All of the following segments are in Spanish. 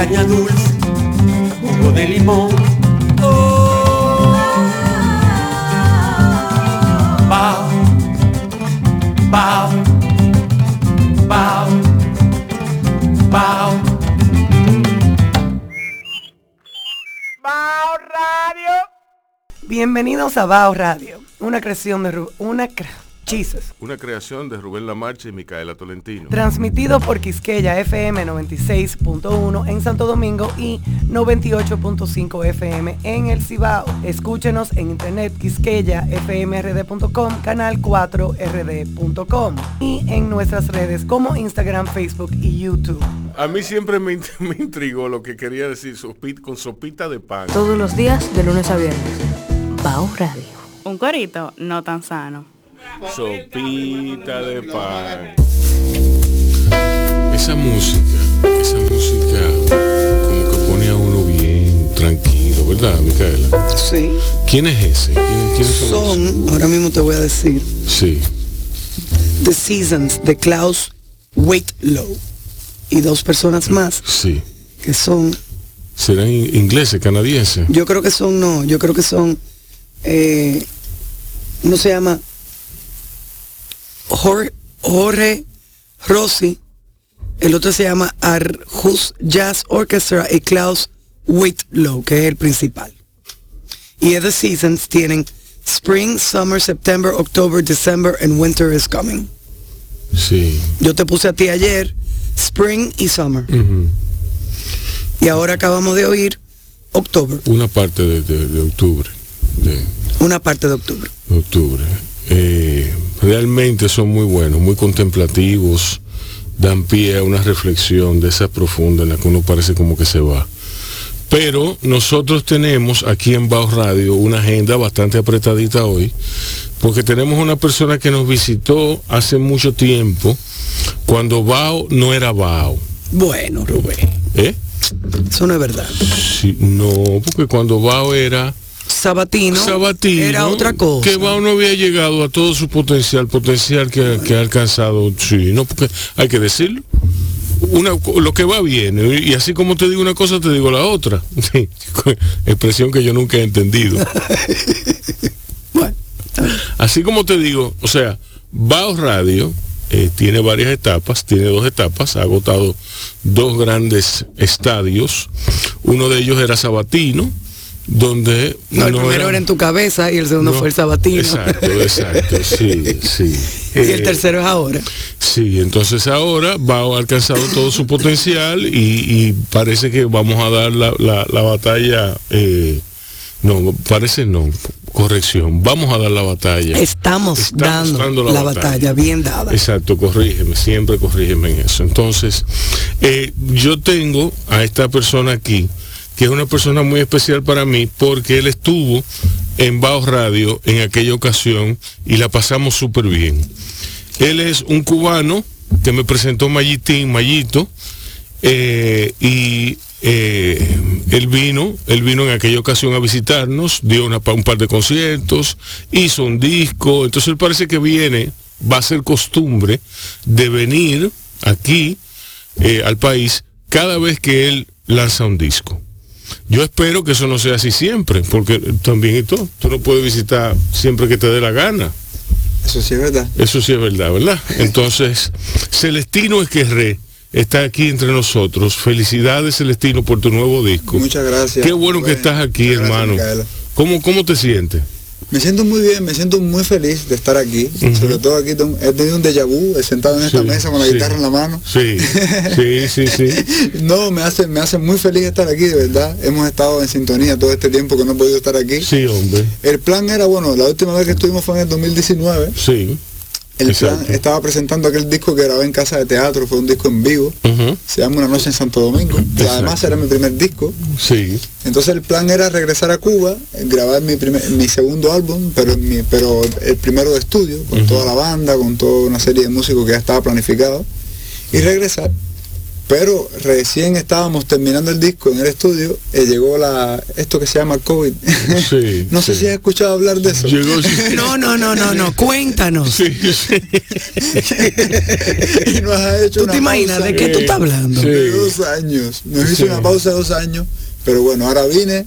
caña dulce, jugo de limón. Oh, bao, bao, bao, bao. Bao Radio. Bienvenidos a Bao Radio, una creación de Ru- una Jesus. Una creación de Rubén Lamarche y Micaela Tolentino. Transmitido por Quisqueya FM 96.1 en Santo Domingo y 98.5 FM en el Cibao. Escúchenos en internet quisqueyafmrd.com, canal 4rd.com y en nuestras redes como Instagram, Facebook y YouTube. A mí siempre me, me intrigó lo que quería decir sopi- con sopita de pan. Todos los días de lunes a viernes. Bao Radio. Un corito no tan sano. Sopita de pan. Esa música, esa música como que pone a uno bien tranquilo, ¿verdad, Micaela? Sí. ¿Quién es ese? ¿Quién- ¿Quiénes son? Son, ahora mismo te voy a decir? Sí. The Seasons de Klaus Waitlow y dos personas más Sí. que son ¿Serán in- ingleses, canadienses? Yo creo que son, no, yo creo que son, eh, uno se llama Jorge, Jorge Rossi, el otro se llama Arhus Jazz Orchestra y Klaus Whitlow, que es el principal. Y The Seasons tienen Spring, Summer, September, October, December and Winter is Coming. Sí. Yo te puse a ti ayer Spring y Summer. Y ahora acabamos de oír October, Una parte de, de- de octubre. De, una parte de octubre. octubre. Eh, realmente son muy buenos, muy contemplativos, dan pie a una reflexión de esa profunda en la que uno parece como que se va. Pero nosotros tenemos aquí en Bao Radio una agenda bastante apretadita hoy, porque tenemos una persona que nos visitó hace mucho tiempo, cuando Bao no era Bao. Bueno, Rubén, ¿Eh? eso no es verdad. Sí, no, porque cuando Bao era Sabatino, Sabatino, era otra cosa. Que Bao no había llegado a todo su potencial, potencial que, que ha alcanzado. Sí, no, porque hay que decirlo. Una, lo que va bien, y así como te digo una cosa, te digo la otra. Sí, expresión que yo nunca he entendido. Bueno, Así como te digo, o sea, Bao Radio eh, tiene varias etapas, tiene dos etapas, ha agotado dos grandes estadios. Uno de ellos era Sabatino, donde no, el no primero era en tu cabeza y el segundo no, fue el Sabatino. Exacto, exacto, sí, sí. y el Eh, tercero es ahora. Sí, entonces ahora va a alcanzado todo su potencial y, y parece que vamos a dar la, la- la batalla, eh, no, parece no, corrección, vamos a dar la batalla. Estamos, Estamos dando, la, batalla. bien dada. Exacto, corrígeme, siempre corrígeme en eso. Entonces, eh, yo tengo a esta persona aquí, que es una persona muy especial para mí, porque él estuvo en Baos Radio en aquella ocasión y la pasamos súper bien. Él es un cubano que me presentó Mayitín, Mayito, eh, y eh, él vino, él vino en aquella ocasión a visitarnos, dio una un par de conciertos, hizo un disco, entonces él parece que viene, va a ser costumbre de venir aquí eh, al país cada vez que él lanza un disco. Yo espero que eso no sea así siempre, porque también y todo, tú no puedes visitar siempre que te dé la gana. Eso sí es verdad. Eso sí es verdad, ¿verdad? Entonces, Celestino Esquerré está aquí entre nosotros. Felicidades, Celestino, por tu nuevo disco. Muchas gracias. Qué bueno que estás aquí, Muchas gracias, hermano. Micaela. ¿Cómo, ¿Cómo te sientes? Me siento muy bien, me siento muy feliz de estar aquí. Sobre todo aquí he tenido un déjà vu, he sentado en esta Sí, mesa con la sí. guitarra en la mano. Sí, sí, sí, sí. No, me hace, me hace muy feliz estar aquí, de verdad. Hemos estado en sintonía todo este tiempo que no he podido estar aquí. Sí, hombre. El plan era, bueno, la última vez que estuvimos fue en el 2019. Sí. El plan estaba presentando aquel disco que grabé en casa de teatro, fue un disco en vivo. Se llama Una noche en Santo Domingo. Y además era mi primer disco. Sí. Entonces el plan era regresar a Cuba, grabar mi, primer, mi segundo álbum, pero, mi- pero el primero de estudio, con toda la banda, con toda una serie de músicos que ya estaba planificado, y regresar Pero recién estábamos terminando el disco en el estudio y llegó la esto que se llama COVID. Sí, no sé sí. si has escuchado hablar de eso. Llegó sí, No, no, no, no, no, cuéntanos. sí, sí. y nos ha hecho ¿Tú una te imaginas pausa de qué tú estás hablando? Sí. de dos años. Nos hizo Sí. una pausa de dos años. Pero bueno, ahora vine,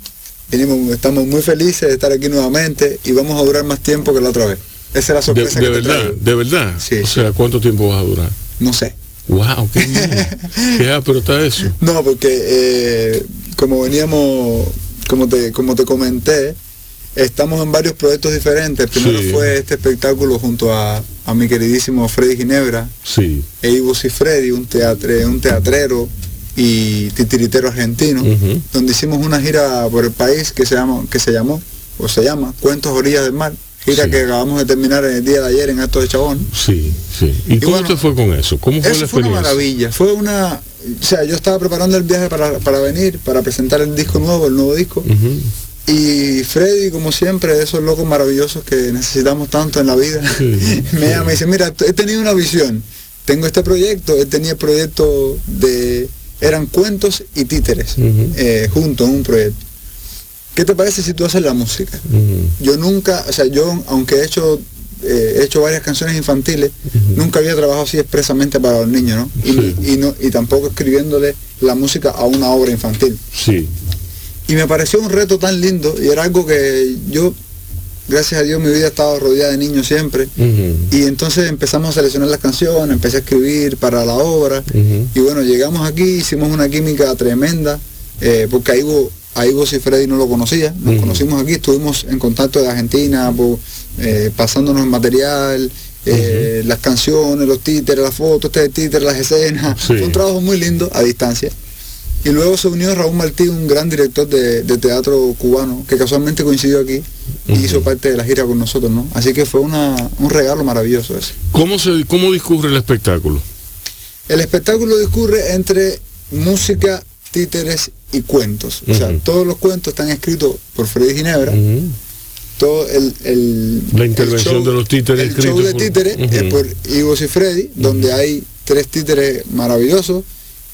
vinimos, estamos muy felices de estar aquí nuevamente y vamos a durar más tiempo que la otra vez. Esa es la De, sorpresa de que te verdad, de verdad. Sí, o sí. sea, ¿cuánto tiempo vas a durar? No sé. Wow, qué bien. Qué está eso. No, porque eh, como veníamos, como te, como te comenté, estamos en varios proyectos diferentes. Primero Sí. fue este espectáculo junto a, a mi queridísimo Freddy Ginebra, Sí. e Ivo y Freddy, un, teatre, un teatrero y titiritero argentino, donde hicimos una gira por el país que se, llama, que se llamó, o se llama, Cuentos Orillas del Mar, gira Sí. que acabamos de terminar el día de ayer en Alto de Chabón. Sí, sí. ¿Y, cómo bueno, te fue con eso? ¿Cómo fue la Eso fue una experiencia? maravilla, fue una... O sea, yo estaba preparando el viaje para, para venir, para presentar el disco nuevo, el nuevo disco, y Freddy, como siempre, de esos locos maravillosos que necesitamos tanto en la vida, Sí, me sí. llama y dice, mira, he tenido una visión, tengo este proyecto, él tenía el proyecto de, eran cuentos y títeres, Ujú. eh, juntos en un proyecto. ¿Qué te parece si tú haces la música? Yo nunca, o sea, yo aunque he hecho eh, he hecho varias canciones infantiles, nunca había trabajado así expresamente para los niños, ¿no? Y, Sí. y no y tampoco escribiéndole la música a una obra infantil. Sí. Y me pareció un reto tan lindo y era algo que yo, gracias a Dios, mi vida ha estado rodeada de niños siempre. Ujú. Y entonces empezamos a seleccionar las canciones, empecé a escribir para la obra. Y bueno, llegamos aquí, hicimos una química tremenda, eh, porque a Ivo, a Ivo y Freddy no lo conocía, nos conocimos aquí, estuvimos en contacto de Argentina, po- eh, pasándonos material, eh, las canciones, los títeres, las fotos, este títeres, las escenas. Sí. Fue un trabajo muy lindo a distancia. Y luego se unió Raúl Martí, un gran director de, de teatro cubano, que casualmente coincidió aquí y hizo parte de la gira con nosotros, ¿no? Así que fue una, un regalo maravilloso ese. ¿Cómo, se, ¿Cómo discurre el espectáculo? El espectáculo discurre entre música, títeres y cuentos. O sea, todos los cuentos están escritos por Freddy Ginebra. Todo el, el- La el intervención de los títeres El show de por- títeres Ujú. es por Ivo y Freddy, donde hay tres títeres maravillosos,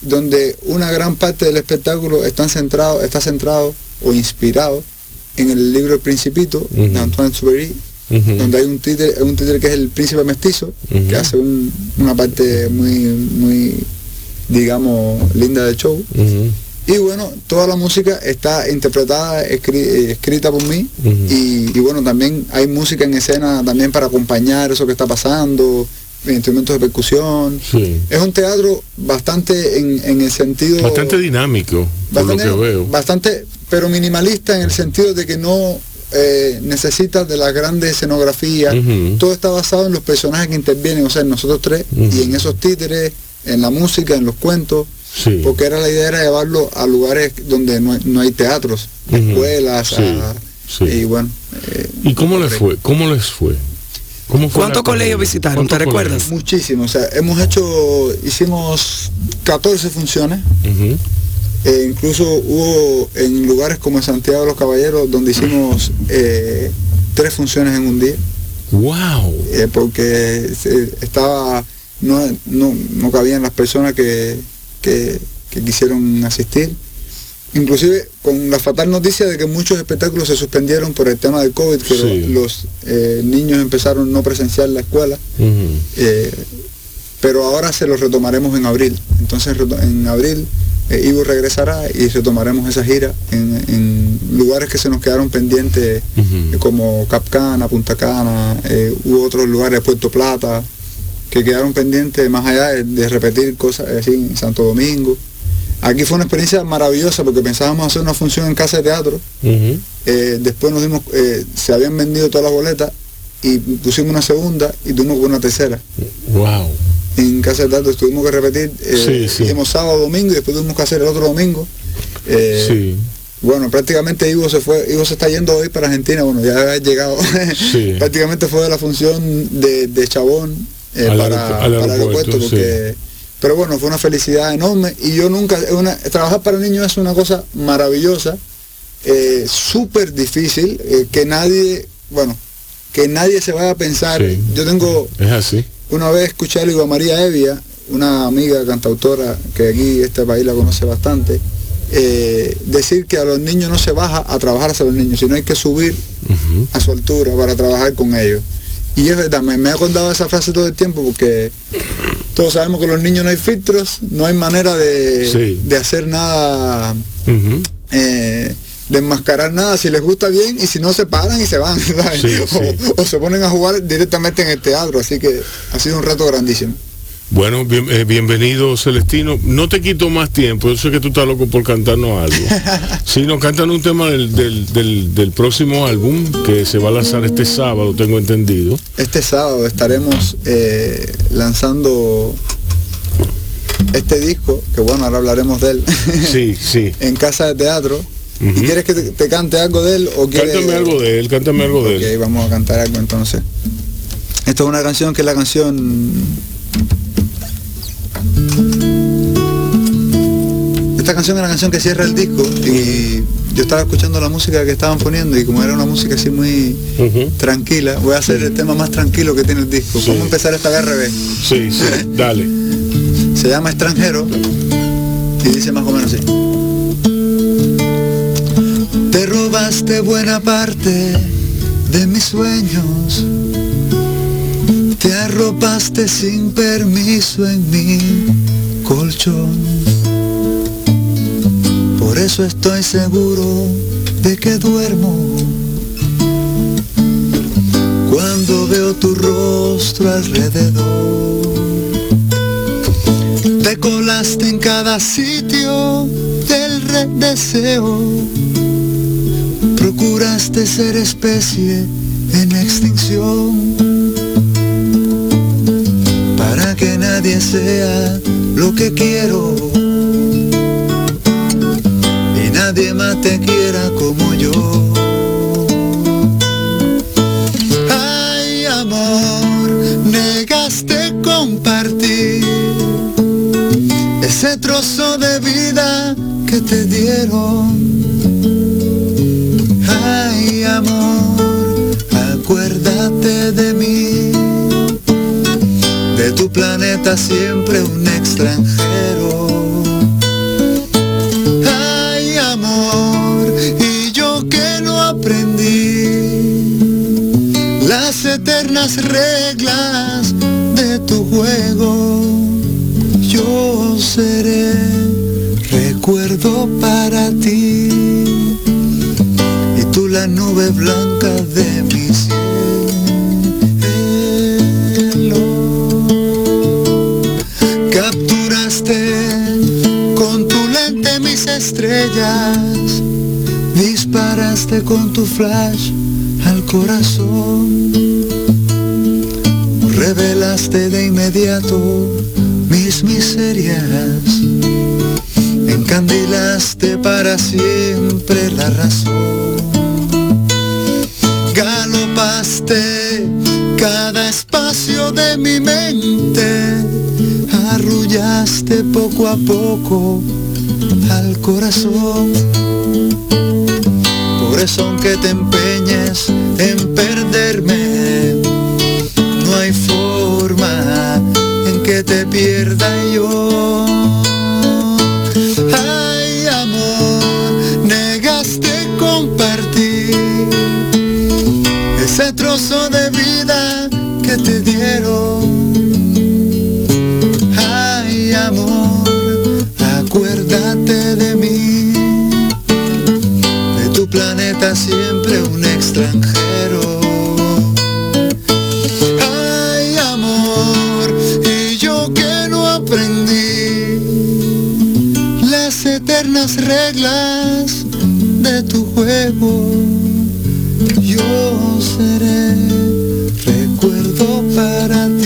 donde una gran parte del espectáculo está centrado, está centrado o inspirado en el libro El Principito de Antoine Exupéry, Ujú. donde hay un títere, un títere que es el príncipe mestizo, que hace un- una parte muy, muy, digamos, linda del show. Y bueno, toda la música está interpretada, escri- eh, escrita por mí. Y, y bueno, también hay música en escena también para acompañar eso que está pasando, instrumentos de percusión. Sí. Es un teatro bastante en, en el sentido... Bastante dinámico, por lo bastante, que veo. bastante, pero minimalista en el sentido de que no eh, necesita de las grandes escenografías. Ujú. Todo está basado en los personajes que intervienen, o sea, en nosotros tres, y en esos títeres, en la música, en los cuentos, Sí. porque era la idea era llevarlo a lugares donde no hay, no hay teatros, escuelas, Sí, a- sí. y bueno. eh, ¿Y cómo les fue? ¿Cómo les fue? ¿Cómo fue ¿Cuántos colegios visitaron? ¿Cuántos ¿Te recuerdas? colegios? Muchísimo, o sea, hemos hecho, hicimos 14 funciones, e incluso hubo en lugares como en Santiago de los Caballeros donde hicimos eh, tres funciones en un día, Wow. eh, porque se- estaba, no, no, no cabían las personas que, que, que quisieron asistir. Inclusive con la fatal noticia de que muchos espectáculos se suspendieron por el tema del COVID, que Sí. los eh, niños empezaron no presenciar la escuela. Eh, pero ahora se lo retomaremos en abril. Entonces en abril eh, Ivo regresará y retomaremos esa gira en, en lugares que se nos quedaron pendientes como Capcana, Punta Cana, hubo otros lugares, Puerto Plata, que quedaron pendientes más allá de, de repetir cosas así en Santo Domingo. Aquí fue una experiencia maravillosa porque pensábamos hacer una función en casa de teatro eh, después nos dimos, eh, se habían vendido todas las boletas y pusimos una segunda y tuvimos una tercera. Wow. En casa de teatro tuvimos que repetir, eh, Sí, sí. sábado, domingo y después tuvimos que hacer el otro domingo. Eh, Sí. Bueno, prácticamente Ivo se fue, Ivo se está yendo hoy para Argentina, bueno, ya ha llegado. Sí. prácticamente fue de la función de, de Chabón eh, Al para, al para el aeropuerto, porque, pero bueno, fue una felicidad enorme y yo nunca, una, trabajar para niños es una cosa maravillosa, eh, súper difícil, eh, que nadie, bueno, que nadie se vaya a pensar, Sí. yo tengo Es así. una vez escuché a María Evia, una amiga cantautora que aquí este país la conoce bastante, eh, decir que a los niños no se baja a trabajar hacia los niños, sino hay que subir a su altura para trabajar con ellos. Y es verdad, me, me ha contado esa frase todo el tiempo porque todos sabemos que los niños no hay filtros, no hay manera de, Sí. de hacer nada, eh, de enmascarar nada, si les gusta bien y si no se paran y se van, o, sí. o se ponen a jugar directamente en el teatro, así que ha sido un rato grandísimo. Bueno, bien- eh, bienvenido Celestino. No te quito más tiempo, yo sé que tú estás loco por cantarnos algo. Sí, nos cantan un tema del, del- del- del próximo álbum que se va a lanzar este sábado, tengo entendido. Este sábado estaremos eh, lanzando este disco, que bueno, ahora hablaremos de él, Sí, sí. en Casa de Teatro. Ujú. ¿Y quieres que te, te cante algo de él o quieres... Cántame algo de él, cántame algo de Ok, él. vamos a cantar algo entonces. Esta es una canción que es la canción... Esta canción es la canción que cierra el disco y yo estaba escuchando la música que estaban poniendo y como era una música así muy tranquila, voy a hacer el tema más tranquilo que tiene el disco. Sí. Vamos a empezar esta al revés. Sí, sí, dale. Se llama Extranjero y dice más o menos así. Te robaste buena parte de mis sueños. Te arropaste sin permiso en mi colchón. Por eso estoy seguro de que duermo. Cuando veo tu rostro alrededor. Te colaste en cada sitio del red deseo. Procuraste ser especie en extinción. Nadie sea lo que quiero. Y nadie más te quiera como yo. Ay, amor, negaste compartir ese trozo de vida que te dieron. Tu planeta siempre un extranjero. Ay, amor, y yo que no aprendí las eternas reglas de tu juego. Yo seré recuerdo para ti y tú la nube blanca de estrellas, disparaste con tu flash al corazón. Revelaste de inmediato mis miserias, encandilaste para siempre la razón, galopaste cada espacio de mi mente, arrullaste poco a poco al corazón. Por eso aunque te empeñes en perderme, no hay forma en que te pierda yo. Las reglas de tu juego. Yo seré recuerdo para ti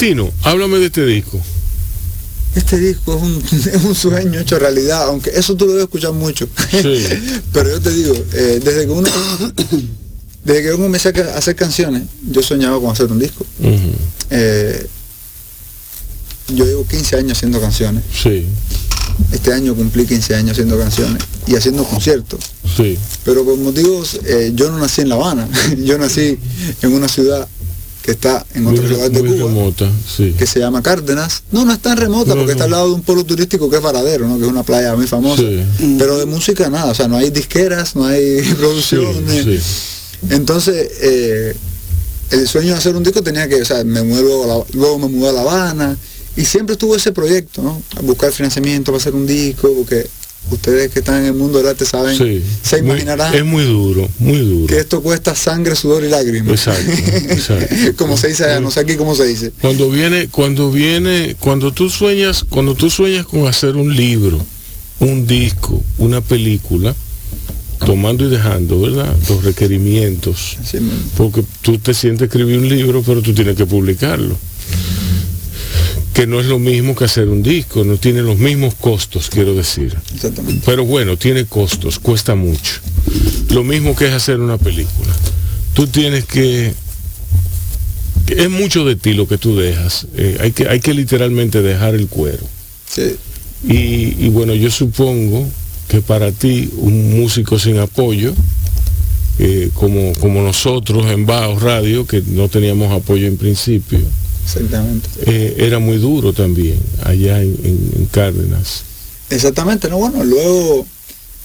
Celestino, háblame de este disco. Este disco es un, es un sueño hecho realidad, aunque eso tú lo debes escuchar mucho. Sí. Pero yo te digo, eh, desde que uno desde que uno comencé a hacer canciones, yo soñaba con hacer un disco. Eh, yo llevo 15 años haciendo canciones. Sí, Este año cumplí 15 años haciendo canciones y haciendo conciertos. sí. Pero por motivos, eh, yo no nací en La Habana, yo nací en una ciudad que está en Muy, otro re- lugar de muy Cuba, remota, sí. que se llama Cárdenas. No, no es tan remota No, porque está al lado de un polo turístico que es Varadero, ¿no? que es una playa muy famosa. Sí. Pero de música nada, o sea, no hay disqueras, no hay producciones. Sí, Entonces, eh, el sueño de hacer un disco tenía que, o sea, me mudé luego, a La- luego me mudé a La Habana y siempre estuvo ese proyecto, ¿no? A buscar financiamiento para hacer un disco, porque ustedes que están en el mundo del arte saben, sí. se Muy- imaginarán es muy duro, muy duro. que esto cuesta sangre, sudor y lágrimas. Exacto, exacto. como se dice allá, no sé aquí cómo se dice. Cuando viene, cuando viene, cuando tú sueñas, cuando tú sueñas con hacer un libro, un disco, una película, tomando y dejando, ¿verdad? Los requerimientos. Porque tú te sientes escribir un libro, pero tú tienes que publicarlo. Que no es lo mismo que hacer un disco, no tiene los mismos costos, quiero decir. Exactamente. Pero bueno, tiene costos, cuesta mucho. Lo mismo que es hacer una película. Tú tienes que... Es mucho de ti lo que tú dejas. Eh, hay, que, hay que literalmente dejar el cuero. Sí. Y, y bueno, yo supongo que para ti, un músico sin apoyo, eh, como, como nosotros en Baos Radio, que no teníamos apoyo en principio, Exactamente. eh, era muy duro también allá en, en- en Cárdenas. Exactamente, no, bueno, luego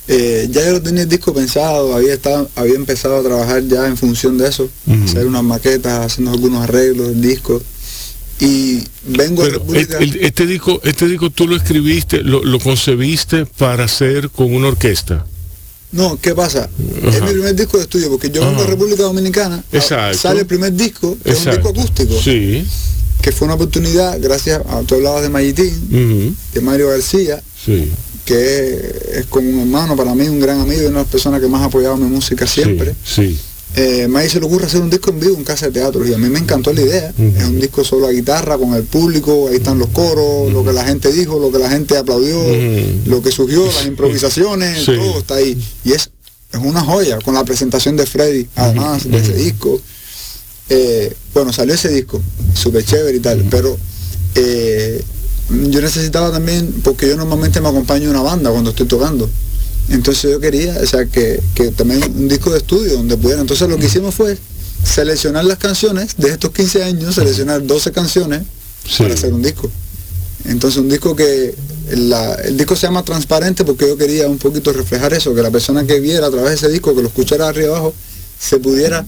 eh, ya yo tenía el disco pensado, había estado, había empezado a trabajar ya en función de eso, Ujú. hacer unas maquetas, haciendo algunos arreglos del disco. Y vengo a Pero República. el- el- este disco, este disco tú lo escribiste, lo, lo concebiste para hacer con una orquesta. No, ¿qué pasa? Es mi primer disco de estudio, porque yo vengo a. República Dominicana, a- Exacto. sale el primer disco, que es un disco acústico, Sí. Que fue una oportunidad, gracias a, tú hablabas de Mayitín, de Mario García, Sí. que es como un hermano para mí, un gran amigo y una de las personas que más ha apoyado mi música siempre. Sí. Eh, May se le ocurre hacer un disco en vivo en casa de teatro y a mí me encantó la idea. Es un disco solo a guitarra, con el público, ahí están los coros, lo que la gente dijo, lo que la gente aplaudió, lo que surgió, las improvisaciones, Sí. todo está ahí. Y es, es una joya con la presentación de Freddy, además de ese disco. Eh, bueno, salió ese disco, súper chévere y tal, pero eh, yo necesitaba también, porque yo normalmente me acompaño en una banda cuando estoy tocando. Entonces yo quería, o sea, que, que también un disco de estudio donde pudiera. Entonces lo que hicimos fue seleccionar las canciones de estos 15 años, seleccionar 12 canciones Sí. para hacer un disco. Entonces un disco que, la- el disco se llama Transparente porque yo quería un poquito reflejar eso, que la persona que viera a través de ese disco, que lo escuchara arriba abajo, se pudiera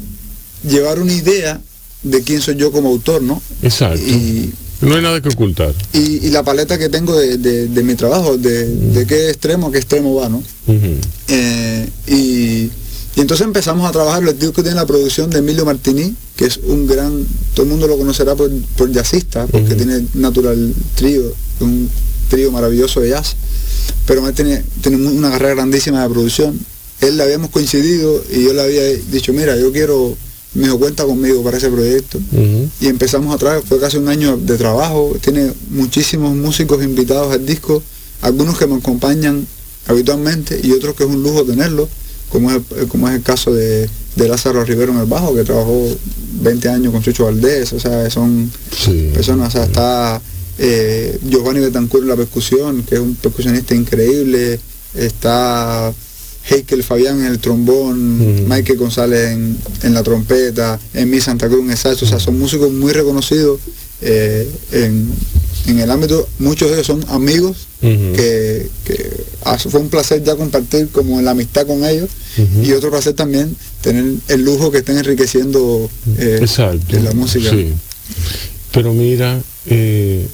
llevar una idea de quién soy yo como autor, ¿no? Exacto. Y, No hay nada que ocultar. y- y la paleta que tengo de, de- de mi trabajo, de, de qué extremo a qué extremo va, ¿no? Eh, y, y entonces empezamos a trabajar, el disco tiene la producción de Emilio Martini, que es un gran, todo el mundo lo conocerá por, por jazzista, porque tiene Natural Trio, un trío maravilloso de jazz, pero tiene, tiene una carrera grandísima de producción. Él le habíamos coincidido y yo le había dicho, mira, yo quiero, me dijo, cuenta conmigo para ese proyecto. Y empezamos a trabajar, fue casi un año de trabajo, tiene muchísimos músicos invitados al disco, algunos que me acompañan habitualmente y otros que es un lujo tenerlos, como es, el- como es el caso de, de Lázaro Rivero en el bajo, que trabajó 20 años con Chucho Valdés, o sea, son Sí. personas, o sea, está eh, Giovanni Betancourt en la percusión, que es un percusionista increíble, está Heikel Fabián en el trombón, Ujú. Michael González en, en la trompeta, Emi Santa Cruz en el saxo, o sea, son músicos muy reconocidos eh, en, en el ámbito, muchos de ellos son amigos que, que ah, fue un placer ya compartir como la amistad con ellos y otro placer también tener el lujo que estén enriqueciendo eh, Exacto. la música. Sí. Pero mira, eh,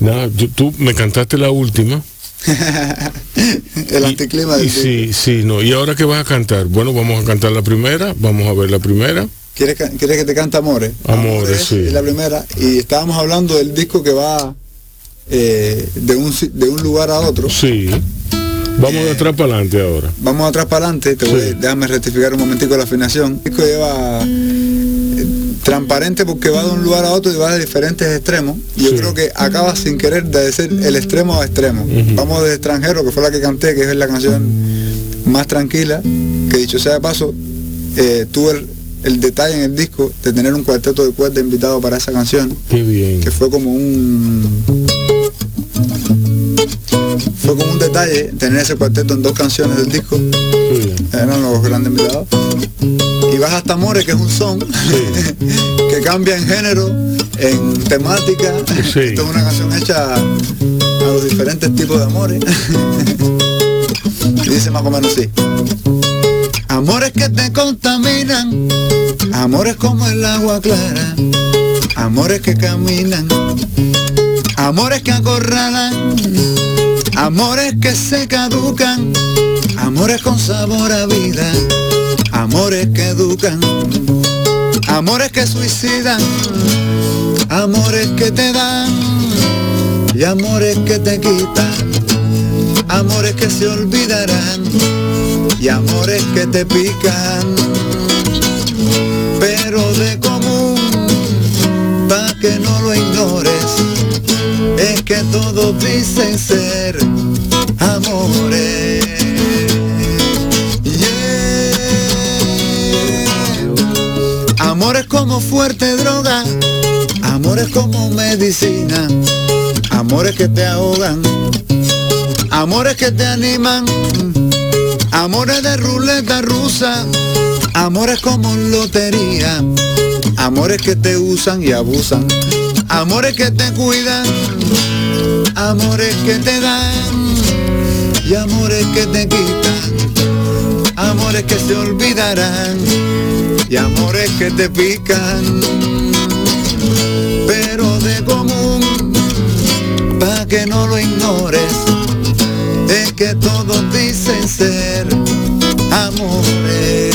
nada, tú me cantaste la última. el anticlima y sí, sí, no. ¿Y ahora qué vas a cantar? Bueno, vamos a cantar la primera, vamos a ver la primera. ¿Quieres, que te cante Amores? Amores, sí. Es la primera. Y estábamos hablando del disco que va eh, de, un, de un lugar a otro. Sí. Vamos de atrás para adelante ahora. Vamos atrás para adelante. Te voy, Sí. déjame rectificar un momentico la afinación. El disco lleva... transparente porque va de un lugar a otro y va de diferentes extremos. Yo Sí. creo que acaba sin querer de ser el extremo a extremo. Vamos de extranjero, que fue la que canté, que es la canción más tranquila, que dicho sea de paso, eh, tuve el, el detalle en el disco de tener un cuarteto de cuerda invitado para esa canción, Qué bien. que fue como un fue como un detalle tener ese cuarteto en dos canciones del disco, eran los grandes invitados. Y vas hasta Amores, que es un son que cambia en género, en temática. Sí. Esto es una canción hecha a los diferentes tipos de amores. y dice más o menos así. Amores que te contaminan, amores como el agua clara, amores que caminan, amores que acorralan, amores que se caducan, amores con sabor a vida, amores que educan, amores que suicidan, amores que te dan y amores que te quitan, amores que se olvidarán y amores que te pican, pero de común, pa' que no lo ignores, es que todos dicen ser amores. Yeah. Amores como fuerte droga, amores como medicina, amores que te ahogan, amores que te animan, amores de ruleta rusa, amores como lotería, amores que te usan y abusan, amores que te cuidan, amores que te dan y amores que te quitan, amores que se olvidarán y amores que te pican, pero de común, pa' que no lo ignores, es que todos dicen ser amores.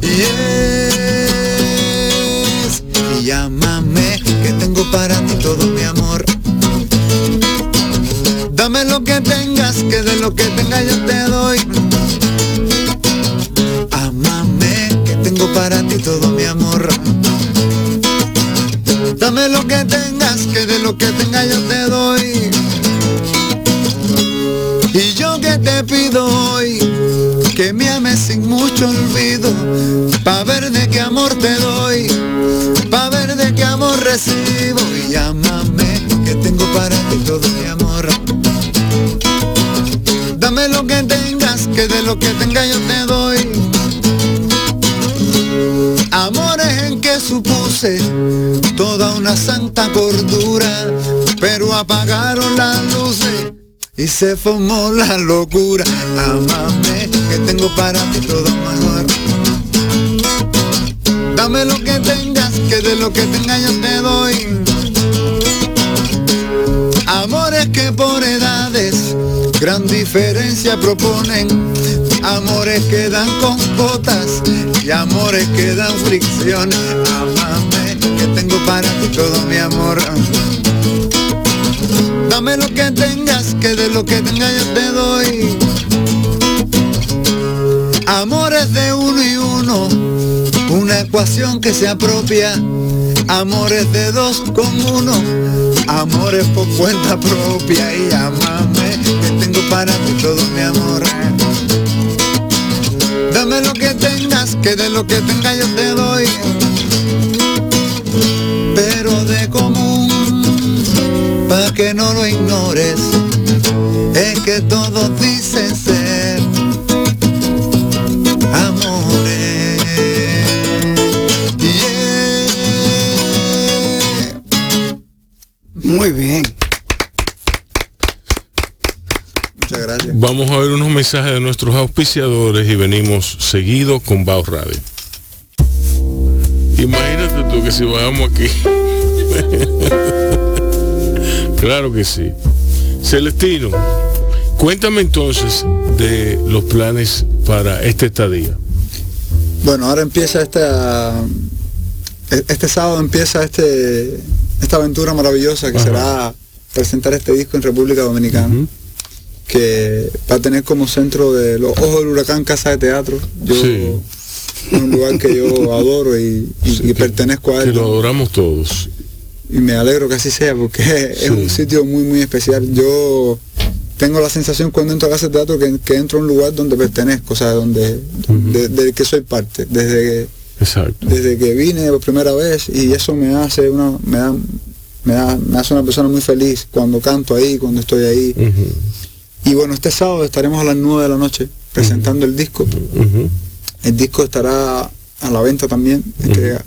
Yes. Llámame que tengo para ti todo mi amor. Dame lo que tengas, que de lo que tenga yo te doy. Tengo para ti todo mi amor. Dame lo que tengas, que de lo que tenga yo te doy. Y yo que te pido hoy, que me ames sin mucho olvido, pa' ver de qué amor te doy, pa' ver de qué amor recibo. Y llámame, que tengo para ti todo mi amor. Dame lo que tengas, que de lo que tenga yo te toda una santa cordura, pero apagaron las luces y se formó la locura. Amame, que tengo para ti todo mejor. Dame lo que tengas, que de lo que tenga yo te doy. Amores que por edades gran diferencia proponen. Amores que dan con botas y amores que dan fricción. Amame, que tengo para ti todo mi amor. Dame lo que tengas, que de lo que tenga yo te doy. Amores de uno y uno, ecuación que se apropia. Amores de dos con uno, amores por cuenta propia. Y amame, que tengo para ti todo mi amor. Dame lo que tengas, que de lo que tenga yo te doy. Pero de común pa' que no lo ignores, es que todos dicen ser Muy bien. Muchas gracias. Vamos a ver unos mensajes de nuestros auspiciadores y venimos seguido con Bao Radio. Imagínate tú que si bajamos aquí. claro que sí. Celestino, cuéntame entonces de los planes para este estadía. Bueno, ahora empieza esta este sábado empieza este esta aventura maravillosa que Ajá. será presentar este disco en República Dominicana. Que va a tener como centro de los ojos del huracán Casa de Teatro. Yo Sí. es un lugar que yo adoro y, y- Sí, y que- pertenezco a Que él. lo ¿no? adoramos todos. y me alegro que así sea porque es un sitio muy muy especial yo tengo la sensación cuando entro a casa de teatro que, que entro a un lugar donde pertenezco o sea donde de- del que soy parte desde Exacto. desde que vine por primera vez y eso me hace una me da me da me hace una persona muy feliz cuando canto ahí cuando estoy ahí. Y bueno este sábado estaremos a las 9 de la noche presentando el disco. El disco estará a la venta también. Este,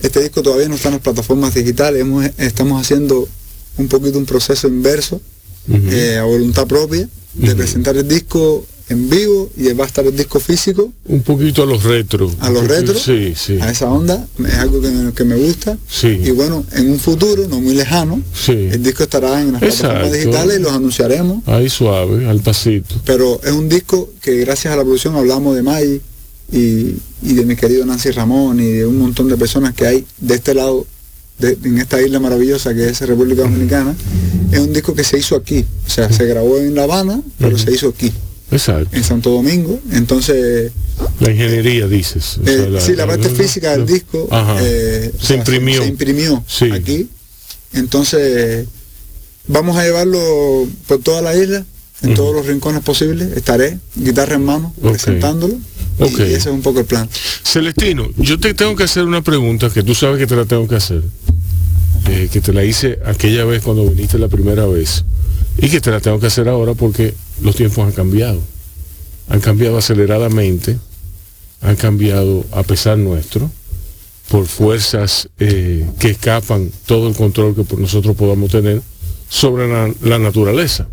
este disco todavía no está en las plataformas digitales. Hemos- estamos haciendo un poquito un proceso inverso, eh, a voluntad propia, de presentar el disco en vivo y va a estar el disco físico Un poquito a los retro. a los retro, Sí, sí. a esa onda. Es algo que me, que me gusta. Sí. Y bueno, en un futuro, no muy lejano, Sí. el disco estará en las plataformas Exacto. digitales y los anunciaremos. Ahí suave, al pasito. pero es un disco que gracias a la producción hablamos de May y, y de mi querido Nancy Ramón y de un montón de personas que hay de este lado, de- en esta isla maravillosa que es República Dominicana. Es un disco que se hizo aquí, o sea, se grabó en La Habana, pero se hizo aquí, Exacto. en Santo Domingo. Entonces, La ingeniería, dices. O sea, eh, sí, la parte física del disco eh, se sea, imprimió. se imprimió Sí. aquí. Entonces, vamos a llevarlo por toda la isla, en todos los rincones posibles. Estaré, guitarra en mano, presentándolo. Y- Ok. Y ese es un poco el plan. Celestino, yo te tengo que hacer una pregunta que tú sabes que te la tengo que hacer. eh, que te la hice aquella vez cuando viniste la primera vez. Y que te la tengo que hacer ahora porque los tiempos han cambiado. Han cambiado aceleradamente. Han cambiado a pesar nuestro. Por fuerzas eh, que escapan todo el control que por nosotros podamos tener sobre la, la naturaleza.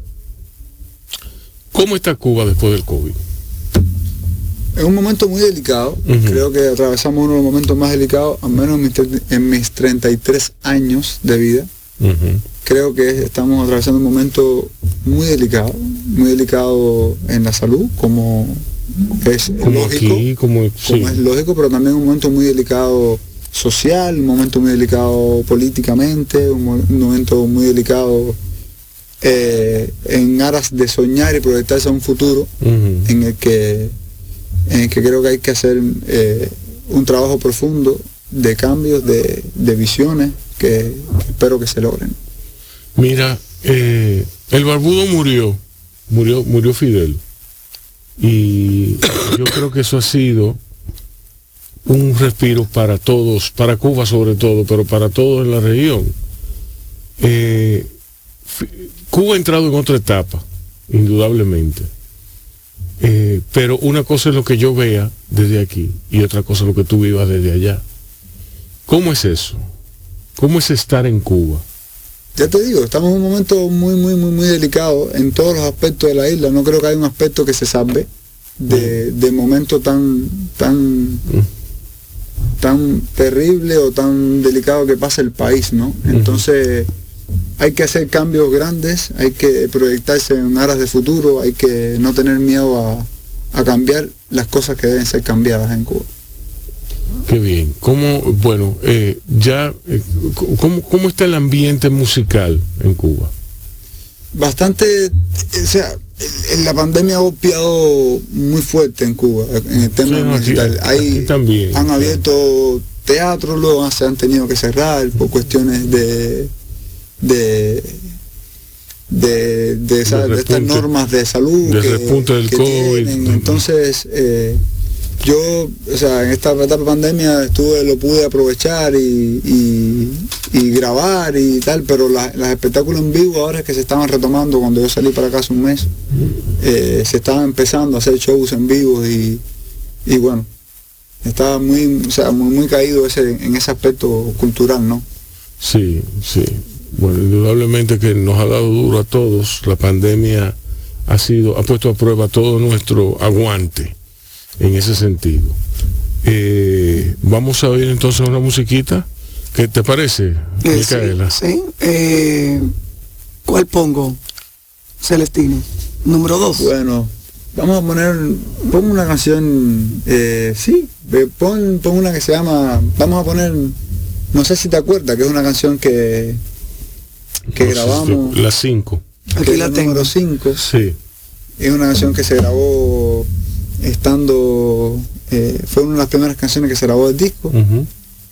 ¿Cómo está Cuba después del COVID? Es un momento muy delicado. Creo que atravesamos uno de los momentos más delicados, al menos en mis, en mis 33 años de vida. Creo que estamos atravesando un momento muy delicado, muy delicado en la salud, como es Como lógico. aquí, como, sí. como es lógico, pero también un momento muy delicado social, un momento muy delicado políticamente, un, mo- un momento muy delicado eh, en aras de soñar y proyectarse a un futuro en el que, en el que creo que hay que hacer eh, un trabajo profundo de cambios, de, de visiones que espero que se logren. Mira, eh, el barbudo murió, murió, murió Fidel. Y yo creo que eso ha sido un respiro para todos, para Cuba sobre todo, pero para todos en la región. Eh, Cuba ha entrado en otra etapa, indudablemente. Eh, pero una cosa es lo que yo vea desde aquí y otra cosa es lo que tú vivas desde allá. ¿Cómo es eso? ¿Cómo es estar en Cuba? Ya te digo, estamos en un momento muy, muy, muy, muy delicado en todos los aspectos de la isla. No creo que haya un aspecto que se salve de, de momento tan, tan, tan terrible o tan delicado que pasa el país, ¿no? Entonces hay que hacer cambios grandes, hay que proyectarse en aras de futuro, hay que no tener miedo a, a cambiar las cosas que deben ser cambiadas en Cuba. Qué bien. ¿Cómo, bueno, eh, ya, eh, ¿cómo, ¿cómo está el ambiente musical en Cuba? bastante, o sea, la pandemia ha golpeado muy fuerte en Cuba, en el tema no, musical. aquí Hay, también, han abierto teatros, luego se han tenido que cerrar por cuestiones de de de, de, de estas normas de salud Del que, del que COVID. tienen. entonces eh, yo o sea en esta etapa de pandemia estuve lo pude aprovechar y, y, grabar y tal pero la- los espectáculos en vivo ahora que se estaban retomando cuando yo salí para acá hace un mes eh, se estaban empezando a hacer shows en vivo y, y bueno estaba muy o sea muy, muy caído ese en ese aspecto cultural no Sí, sí. Bueno, indudablemente que nos ha dado duro a todos. La pandemia ha sido, ha puesto a prueba todo nuestro aguante en ese sentido. Eh, vamos a oír entonces una musiquita. ¿Qué te parece, Eh, Micaela? sí, sí. Eh, ¿Cuál pongo? Celestino. Número dos. Bueno, vamos a poner, pon una canción, eh, sí, pon, pon una que se llama, vamos a poner, no sé si te acuerdas, que es una canción que, que No grabamos, Las 5. Aquí la tengo. número 5, Sí. es una canción que se grabó estando eh, fue una de las primeras canciones que se grabó del disco.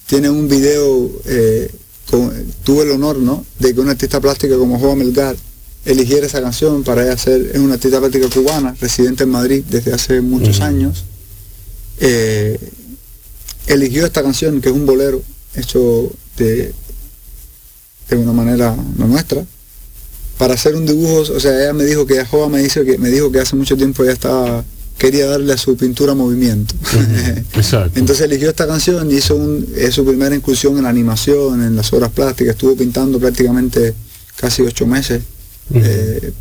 Tiene un video, eh, con- tuve el honor, ¿no? De que una artista plástica como Joa Melgar eligiera esa canción para ella ser, es una artista plástica cubana, residente en Madrid desde hace muchos años. Eh, eligió esta canción, que es un bolero hecho de, de una manera no nuestra, para hacer un dibujo, o sea, ella me dijo que Joa me dice que me dijo que hace mucho tiempo ella estaba quería darle a su pintura movimiento. Exacto. Entonces eligió esta canción y hizo un, es su primera incursión en la animación, en las obras plásticas, estuvo pintando prácticamente casi ocho meses, eh,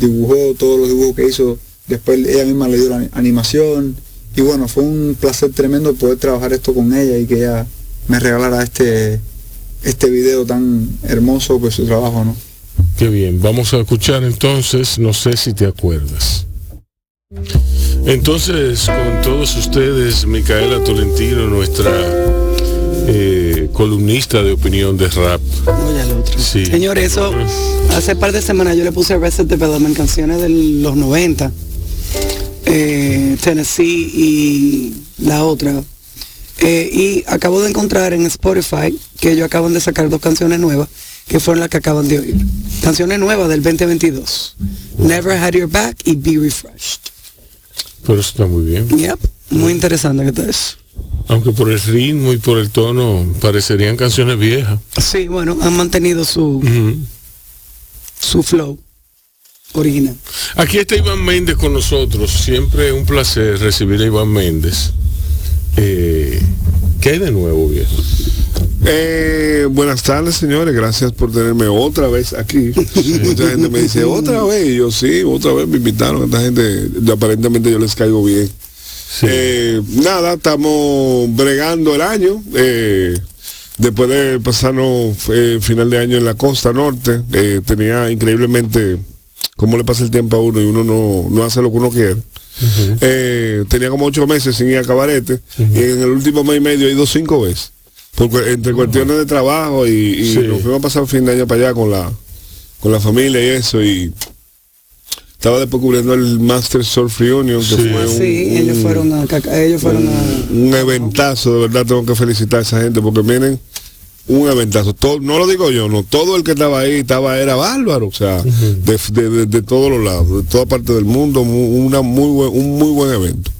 dibujó todos los dibujos que hizo, después ella misma le dio la animación y bueno, fue un placer tremendo poder trabajar esto con ella y que ella me regalara este este video tan hermoso por su trabajo, ¿no? Qué bien, vamos a escuchar entonces, no sé si te acuerdas. Entonces, con todos ustedes, Micaela Tolentino, nuestra eh, columnista de opinión de rap. Sí. Señor, eso hace par de semanas yo le puse Arrested Development, canciones de los 90, eh, Tennessee y la otra. Eh, y acabo de encontrar en Spotify que ellos acaban de sacar dos canciones nuevas que fueron las que acaban de oír. Canciones nuevas del 2022. Never Had Your Back y Be Refreshed. Pero eso está muy bien. Yep. Muy interesante que está eso. Aunque por el ritmo y por el tono parecerían canciones viejas. Sí, bueno, han mantenido su, su flow original. Aquí está Iván Méndez con nosotros. Siempre un placer recibir a Iván Méndez. Eh, ¿Qué hay de nuevo, viejo? Eh, buenas tardes, señores. Gracias por tenerme otra vez aquí. Mucha gente me dice, otra vez. Y yo, sí, otra vez me invitaron. Esta gente, aparentemente yo les caigo bien. Sí. Eh, nada, estamos bregando el año. eh, después de pasarnos final de año en la costa norte, tenía increíblemente cómo le pasa el tiempo a uno y uno no, no hace lo que uno quiere. Tenía como ocho meses sin ir a cabarete y en el último mes y medio he ido cinco veces. Porque entre cuestiones de trabajo y, y Sí. nos fuimos a pasar fin de año para allá con la con la familia y eso y estaba después cubriendo el Master Surf Reunion que Sí. fue un, Sí, ellos un- fueron a, ellos fueron a, un eventazo, de verdad tengo que felicitar a esa gente porque miren, un eventazo. Todo, no lo digo yo, no, todo el que estaba ahí estaba, era bárbaro, o sea, de, de- de- de todos los lados, de toda parte del mundo, mu- una muy buen, un muy buen evento.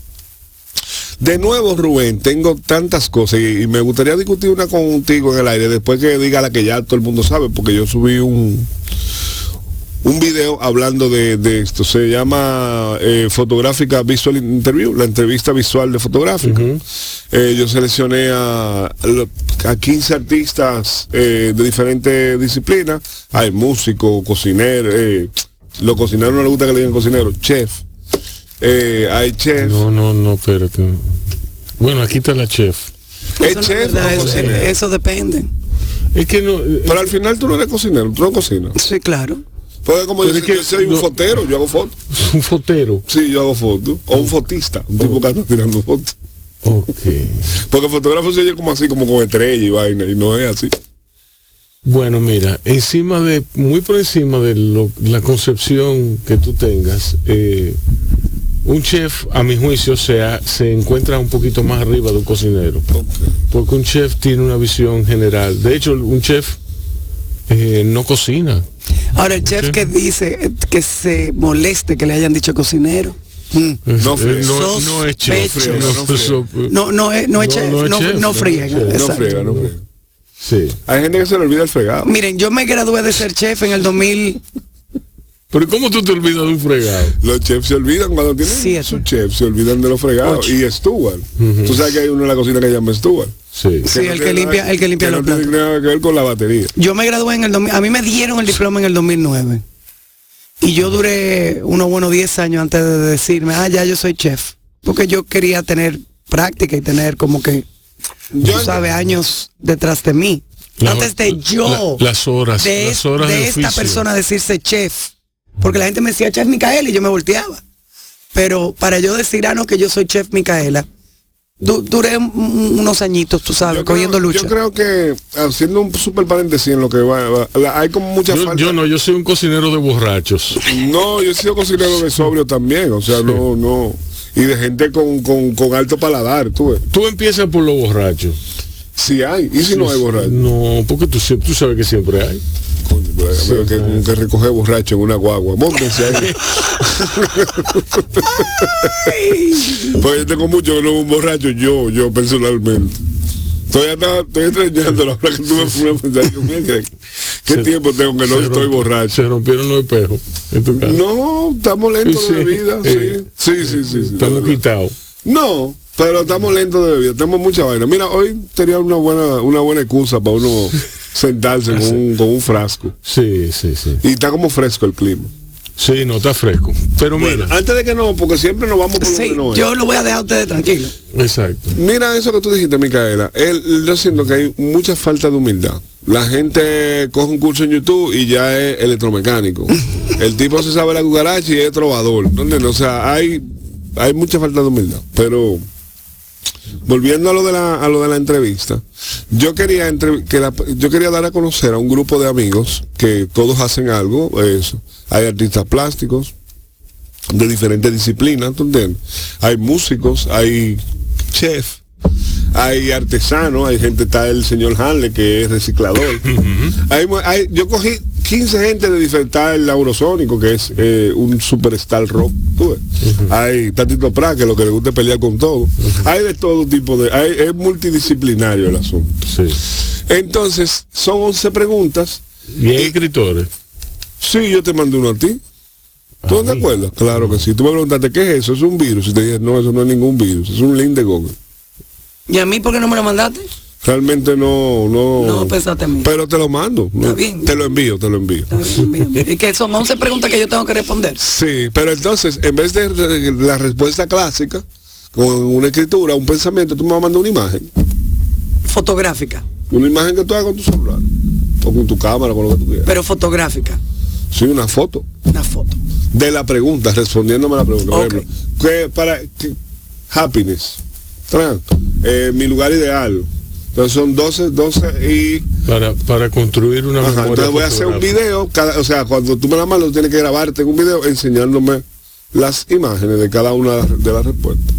De nuevo, Rubén, tengo tantas cosas y, y me gustaría discutir una contigo en el aire después que diga la que ya todo el mundo sabe, porque yo subí un, un video hablando de, de esto. Se llama eh, Fotográfica Visual Interview, la entrevista visual de fotográfica. Eh, yo seleccioné a, a 15 artistas eh, de diferentes disciplinas. Hay músicos, cocineros, eh, los cocineros no les gusta que le digan cocineros, chef. Eh, hay chef. No, no, no, espérate. Bueno, aquí está la chef. ¿Es Eso no es chef verdad, o eso, depende. Es que no. eh, Pero al final tú no eres cocinero, tú no cocinas. Sí, claro. Porque como Pero yo, es que yo soy un no- fotero, yo hago fotos. un fotero. Sí, yo hago fotos. O un fotista, un tipo que anda tirando fotos. Ok. Porque el fotógrafo se oye como así, como con estrella y vaina, y no es así. Bueno, mira, encima de, muy por encima de lo- la concepción que tú tengas, eh, un chef, a mi juicio, se, ha- se encuentra un poquito más arriba de un cocinero. Porque un chef tiene una visión general. De hecho, un chef eh, no cocina. Ahora el chef Sí. que dice eh, que se moleste que le hayan dicho cocinero. mm, No Eh, no, no es chef. No, No es, no es chef, no, chef, friega. chef. No friega, no friega. Sí. Hay gente que se le olvida el fregado. Miren, yo me gradué de ser chef en el 2000. Pero ¿cómo tú te olvidas de un fregado? Los chefs se olvidan cuando tienen Siete. su chef, se olvidan de los fregados. Ocho. Y Stuart. Tú sabes que hay uno en la cocina que se llama Stuart. Sí. Sí, no el que limpia- nada- el que limpia que los no tiene nada que ver con la batería. Yo me gradué en el 2000. A mí me dieron el diploma en el 2009. Y yo duré unos buenos 10 años antes de decirme, ah, ya yo soy chef. Porque yo quería tener práctica y tener como que, Yo- tú sabes, años detrás de mí. La- antes de yo, la- las horas, de, las horas de de esta oficio. persona decirse chef. Porque la gente me decía chef Micaela y yo me volteaba. Pero para yo decir, ah, no, que yo soy chef Micaela, du- duré un- un- unos añitos, tú sabes, Yo creo, cogiendo lucha. yo creo que, haciendo un super paréntesis en lo que va, va- la- hay como mucha Yo, falta. yo no, yo soy un cocinero de borrachos. No, yo he sido cocinero de sobrio también, o sea, no, no. y de gente con, con, con alto paladar, tú ves. Tú empiezas por los borrachos. Si hay, y si no hay borracho. No, porque tú sabes que siempre hay. Coño, pero que, que recoge borracho en una guagua. Móntense ahí. pues yo tengo mucho que no un borracho, yo, yo personalmente. Todavía estaba- estoy extrañando la hora que tú me pones ¿qué, qué Se- tiempo tengo que no estoy borracho? Se rompieron los espejos en tu casa. No, estamos lentos Sí, de bebida, eh, sí. Sí, sí, sí. sí, Estamos quitados. No, pero estamos lentos de bebida, tenemos mucha vaina. Mira, hoy tenía una buena, una buena excusa para uno sentarse con un, con un frasco. Sí, sí, sí. Y está como fresco el clima. Sí, no está fresco. Pero Bueno, mira, antes de que no, porque siempre nos vamos por lo Sí, que no es. yo lo voy a dejar a ustedes tranquilos. exacto. Mira eso que tú dijiste, Micaela. Él, yo siento que hay mucha falta de humildad. La gente coge un curso en YouTube y ya es electromecánico. El tipo se sabe la cucaracha y es trovador. ¿Entiendes? O sea, hay, hay mucha falta de humildad. Pero volviendo a lo de la, a lo de la entrevista, yo quería entre- que la- yo quería dar a conocer a un grupo de amigos que todos hacen algo. Eso. Hay artistas plásticos, de diferentes disciplinas, ¿tú entiendes? Hay músicos, hay chef, hay artesanos, hay gente, está el señor Hanley que es reciclador. hay, mu- hay- yo cogí 15 gente de diferentes, está el Laurosónico que es eh, un superstar rock, tú ves. Hay Tatito Pra que lo que le gusta es pelear con todo. Hay de todo tipo de, hay, es multidisciplinario el asunto. Sí. Entonces, son 11 preguntas. Y hay escritores. Sí, yo te mandé uno a ti. ¿Tú no te mí. acuerdas? Claro que sí. Tú me preguntaste, ¿qué es eso? ¿Es un virus? Y te dije, no, eso no es ningún virus. Es un link de Google. ¿Y a mí por qué no me lo mandaste? Realmente no, no. No pensaste en mí. Pero te lo mando. Está bien. Te lo envío, te lo envío. Está bien, bien, bien. Y que son 11 preguntas que yo tengo que responder. Sí, pero entonces, en vez de la respuesta clásica, con una escritura, un pensamiento, tú me vas a mandar una imagen. Fotográfica. Una imagen que tú hagas con tu celular. O con tu cámara, con lo que tú quieras. Pero fotográfica. Sí, una foto. Una foto. de la pregunta, respondiéndome a la pregunta. Por Ok. ejemplo, que para happiness, eh, mi lugar ideal. Entonces son 12, 12 y Para, para construir una ajá, memoria entonces voy a hacer un video, cada, o sea, cuando tú me la mandas, tienes que grabarte en un video enseñándome las imágenes de cada una de las respuestas.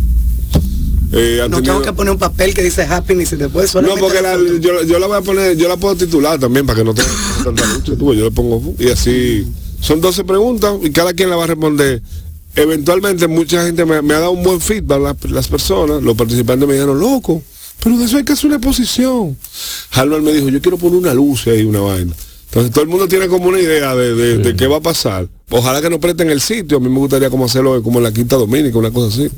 Eh, No tenido- tengo que poner un papel que dice happiness y después no, porque la yo, yo la voy a poner, yo la puedo titular también para que no tenga tanta lucha. tú yo le pongo y así. Son 12 preguntas y cada quien la va a responder. Eventualmente mucha gente me, me ha dado un buen feedback, la- las personas, los participantes me dijeron, loco, pero de eso hay que hacer una exposición. Halvard me dijo, yo quiero poner una luz ahí, una vaina. Entonces todo el mundo tiene como una idea de, de- de qué va a pasar. Ojalá que nos presten el sitio, a mí me gustaría como hacerlo como en la Quinta Dominica, una cosa así.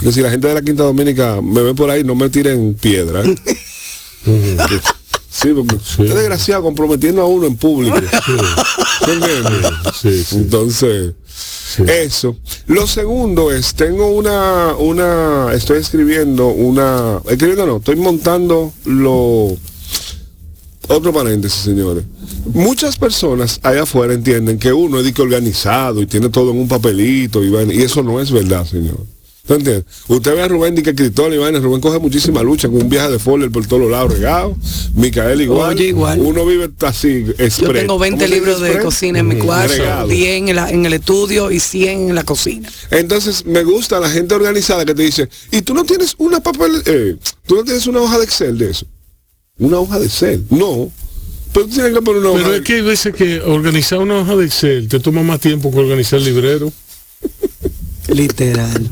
Que si la gente de la Quinta Dominica me ve por ahí, no me tiren piedra. ¿eh? Sí, porque es desgraciado comprometiendo a uno en público. Entonces, eso. Lo segundo es, tengo una, una, estoy escribiendo una, escribiendo no, estoy montando lo, otro paréntesis, señores. Muchas personas allá afuera entienden que uno es de que organizado y tiene todo en un papelito y, y eso no es verdad, señor. ¿Tú entiendes? Usted ve a Rubén de que escritor y vaina, Rubén coge muchísima lucha con un viaje de Foller por todos los lados regado. Micael igual. Oye, igual. Uno vive así, Yo express. tengo ¿Cómo 20 se dice libros de cocina en mi cuarto, Regado. 10 en, la- en el estudio y 100 en la cocina. Entonces me gusta la gente organizada que te dice, y tú no tienes una papel, eh, tú no tienes una hoja de Excel de eso. Una hoja de Excel. No. Pero tú tienes que poner una hoja Pero de es que hay veces que organizar una hoja de Excel te toma más tiempo que organizar el librero. Literal.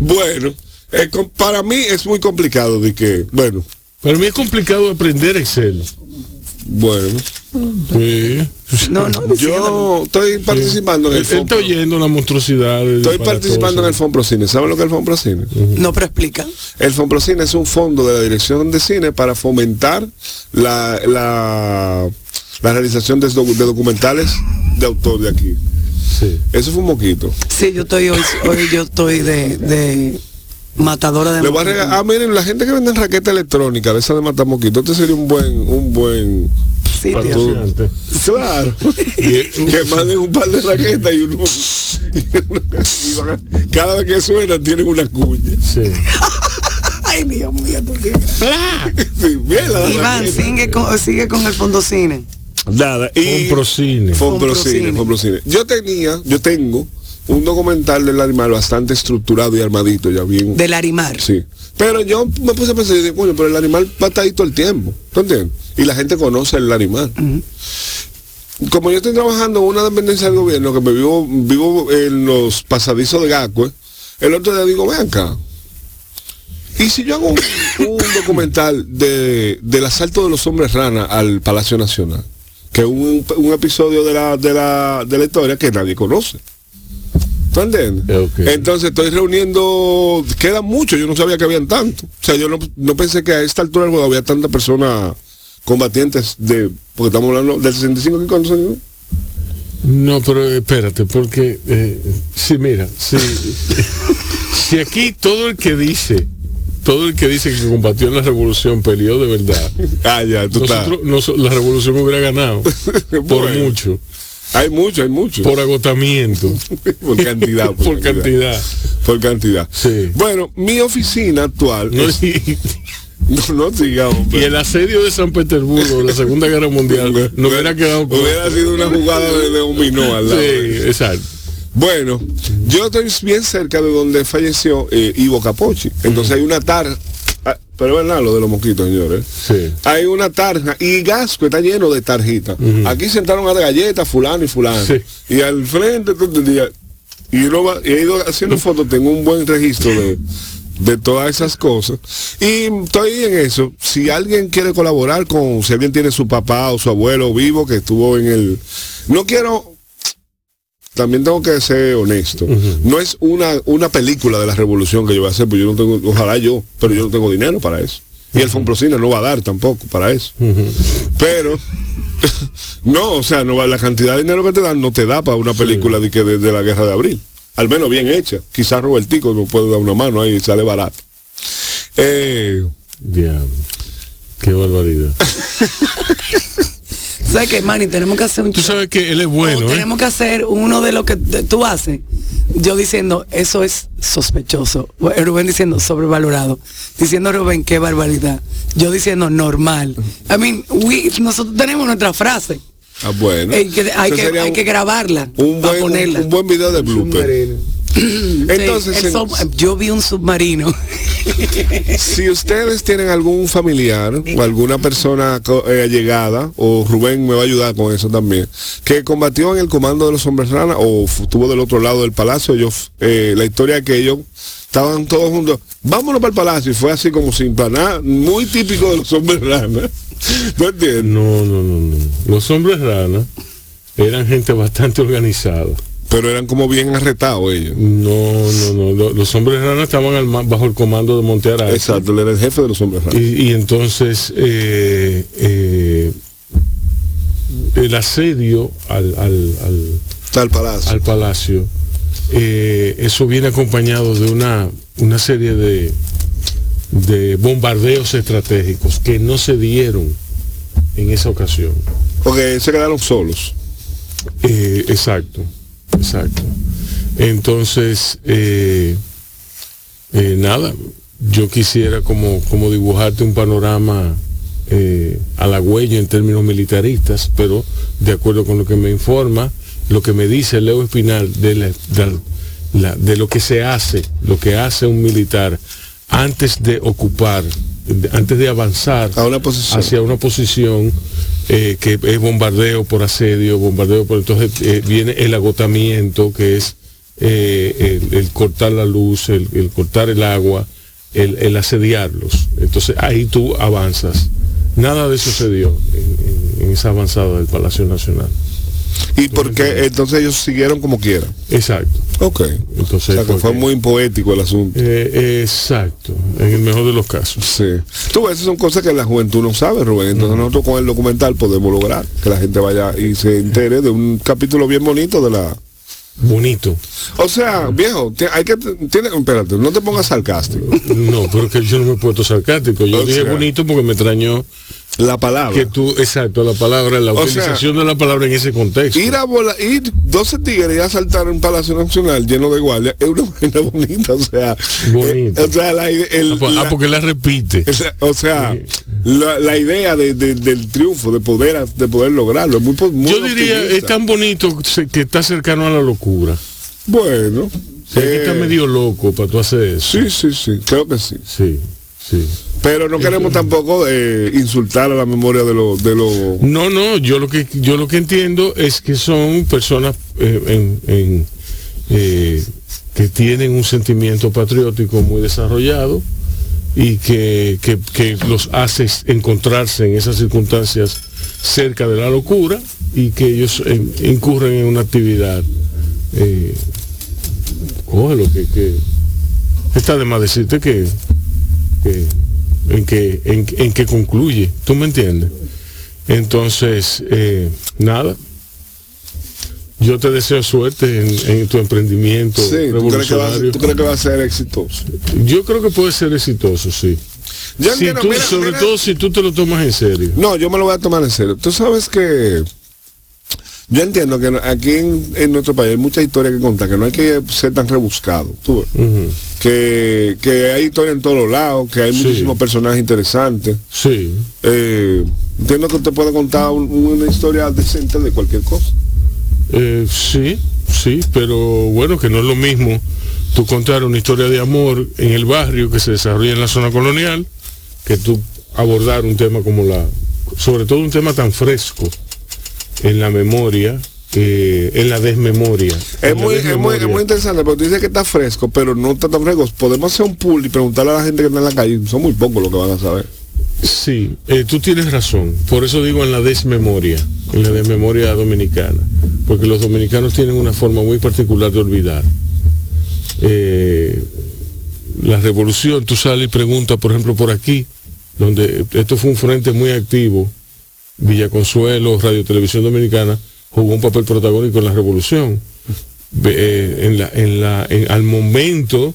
Bueno, eh, para mí es muy complicado de que, bueno, Para mí es complicado aprender Excel. bueno. Sí. No, no, Yo estoy participando en el Fonpro. oyendo la monstruosidad. Estoy participando en el cosas. Fonprocine. ¿Saben lo que es el Fonprocine? no, pero explica. El Fonprocine es un fondo de la Dirección de Cine para fomentar la, la, la realización de documentales de autor de aquí. Sí. Eso fue un moquito. Sí, yo estoy hoy, hoy yo estoy de, de matadora de Le voy a regalar, ah, miren, la gente que vende raqueta electrónica, de esa de matamoquito, este sería un buen, un buen, Sí, claro, Y- que manden un par de raquetas y uno, y cada vez que suena tienen una cuña. Sí. Ay, Dios mío, tú qué- Sí, Iván, sigue con, sigue con el fondo cine. Nada, y Fonprocine. Fonprocine. Yo tenía, yo tengo un documental del animal bastante estructurado y armadito, ya bien. Del Arimar. Sí. Pero yo me puse a pensar, y dije, coño, pero el animal va a estar ahí todo el tiempo. ¿Tú entiendes? Y la gente conoce el animal. Como yo estoy trabajando en una dependencia del gobierno, que me vivo, vivo en los pasadizos de Gacue, el otro día digo, ven acá. Y si yo hago un, un documental de, del asalto de los hombres rana al Palacio Nacional, que un, un episodio de la, de, la, de la historia que nadie conoce. ¿Tú entiendes? Entonces estoy reuniendo, quedan mucho, yo no sabía que habían tanto. O sea, yo no, no pensé que a esta altura del juego había tantas personas combatientes de, porque estamos hablando del 65 que años. No, pero espérate, porque eh, sí, mira, si, si aquí todo el que dice, todo el que dice que combatió en la revolución peleó de verdad, Ah, ya, tú nosotros, noso- la revolución hubiera ganado por Bueno. mucho, Hay mucho, hay mucho. por agotamiento, por cantidad. por cantidad. Por cantidad. Sí. Bueno, mi oficina actual. No, es- y, no, no siga, hombre. y el asedio de San Petersburgo de la Segunda Guerra Mundial no hubiera quedado Hubiera sido una jugada de, de dominó al lado. Sí, exacto. Bueno, yo estoy bien cerca de donde falleció eh, Ivo Capochi. Entonces hay una tarja. ah, Pero es verdad lo de los mosquitos, señores. Sí. Hay una tarja y Gasco está lleno de tarjitas. Aquí sentaron a galletas, fulano y fulano. Sí. Y al frente todo el día. Y uno va- y he ido haciendo fotos, tengo un buen registro de, de todas esas cosas. Y estoy en eso. Si alguien quiere colaborar con, si alguien tiene su papá o su abuelo vivo que estuvo en el. No quiero también tengo que ser honesto. No es una, una película de la revolución que yo voy a hacer, pues yo no tengo, ojalá yo, pero yo no tengo dinero para eso. Y el Fonprocina no va a dar tampoco para eso. Pero, no, o sea, no va, la cantidad de dinero que te dan no te da para una película de, que de, de la guerra de abril. Al menos bien hecha. Quizás Robertico nos puede dar una mano ahí y sale barato. Eh, Diablo. Qué barbaridad. ¿Sabes qué, Manny? Tenemos que hacer un Tú show. sabes que él es O bueno, ¿eh? tenemos que hacer uno de lo que tú haces. Yo diciendo, eso es sospechoso. Rubén diciendo, sobrevalorado. Diciendo, Rubén, qué barbaridad. Yo diciendo, normal. I mean, we- nosotros tenemos nuestra frase. ah, bueno. Hay que, hay que, hay un- que grabarla. un para buen, ponerla. un buen video de blooper. Entonces, el en- sub- yo vi un submarino. Si ustedes tienen algún familiar o alguna persona eh, allegada, o Rubén me va a ayudar con eso también, que combatió en el comando de los hombres rana o estuvo del otro lado del palacio, yo, eh, la historia es que ellos estaban todos juntos, vámonos para el palacio, y fue así como sin planar, muy típico de los hombres rana. ¿No entiendes? No, no, no, no. Los hombres rana eran gente bastante organizada. Pero eran como bien arretados ellos. No, no, no. Lo- Los hombres rana estaban al bajo el comando de Montearay. Exacto, él era el jefe de los hombres rana. Y, y entonces eh, eh, el asedio al, al, palacio. al palacio, eh, eso viene acompañado de una, una serie de, de bombardeos estratégicos que no se dieron en esa ocasión. Porque se quedaron solos. Eh, exacto, exacto. Entonces, eh, eh, nada, yo quisiera como, como dibujarte un panorama eh, halagüeño en términos militaristas, pero de acuerdo con lo que me informa, lo que me dice Leo Espinal de, la- de la- de lo que se hace, lo que hace un militar antes de ocupar, de- antes de avanzar una hacia una posición eh, que es bombardeo por asedio, bombardeo por entonces eh, viene el agotamiento que es eh, el, cortar la luz, el, cortar el agua, el, asediarlos. Entonces ahí tú avanzas. Nada de eso se dio en esa avanzada del Palacio Nacional. Y porque entonces ellos siguieron como quieran. Exacto. Ok. Entonces, o sea, que fue porque- muy poético el asunto. Eh, exacto, en el mejor de los casos. Sí. Tú ves, esas son cosas que la juventud no sabe, Rubén. Entonces nosotros con el documental podemos lograr que la gente vaya y se entere de un capítulo bien bonito de la... Bonito. O sea, viejo, hay que... Tiene, espérate, no te pongas sarcástico. No, pero que yo no me he puesto sarcástico. Yo O dije sea, bonito porque me extrañó La palabra. que tú, exacto, la palabra, la O sea, utilización de la palabra en ese contexto. Ir a volar, ir 12 tigres y asaltar un palacio nacional lleno de guardias es una vaina bonita, o sea, Bonito. eh, o sea, la, el- Ah, pues- ah, la- porque la repite. o sea, la, la idea de- de- del triunfo, de poder de poder lograrlo, es muy, muy Yo diría, optimista. es tan bonito que está cercano a la locura. Bueno. Que eh, medio loco para tú hacer eso. Sí, sí, sí, creo que sí. Sí, sí. Pero no queremos tampoco eh, insultar a la memoria de los... De los No, no, yo lo que yo lo que entiendo es que son personas eh, en- en, eh, que tienen un sentimiento patriótico muy desarrollado y que, que- que los hace encontrarse en esas circunstancias cerca de la locura y que ellos incurren en una actividad. Cógelo, que, que está de más decirte que, que en que en, en que concluye tú me entiendes entonces eh, nada yo te deseo suerte en, en tu emprendimiento sí, ¿tú crees, que va, a- revolucionario tú crees que va a ser exitoso? yo creo que puede ser exitoso sí Yo Si entiendo, tú- mira, sobre mira. todo si tú te lo tomas en serio No, yo me lo voy a tomar en serio. Tú sabes que yo entiendo que aquí en, en nuestro país hay muchas historias que contar, que no hay que ser tan rebuscado. tú. Que, que hay historias en todos lados, que hay Sí. muchísimos personajes interesantes. sí Eh, entiendo que usted puede contar un- una historia decente de cualquier cosa. Eh, sí, sí, pero bueno, que no es lo mismo tú contar una historia de amor en el barrio que se desarrolla en la zona colonial, que tú abordar un tema como la, sobre todo un tema tan fresco en la memoria, eh, en la desmemoria. Es la muy, es, muy, es muy interesante, porque tú dices que está fresco, pero no está tan fresco. Podemos hacer un pool y preguntarle a la gente que está en la calle. Son muy pocos los que van a saber. Sí, eh, tú tienes razón. Por eso digo en la desmemoria, en la desmemoria dominicana. Porque los dominicanos tienen una forma muy particular de olvidar. Eh, la revolución, tú sales y preguntas, por ejemplo, por aquí, donde esto fue un frente muy activo, Villa Consuelo, Radio Televisión Dominicana, jugó un papel protagónico en la revolución. Eh, en la, en la, al momento,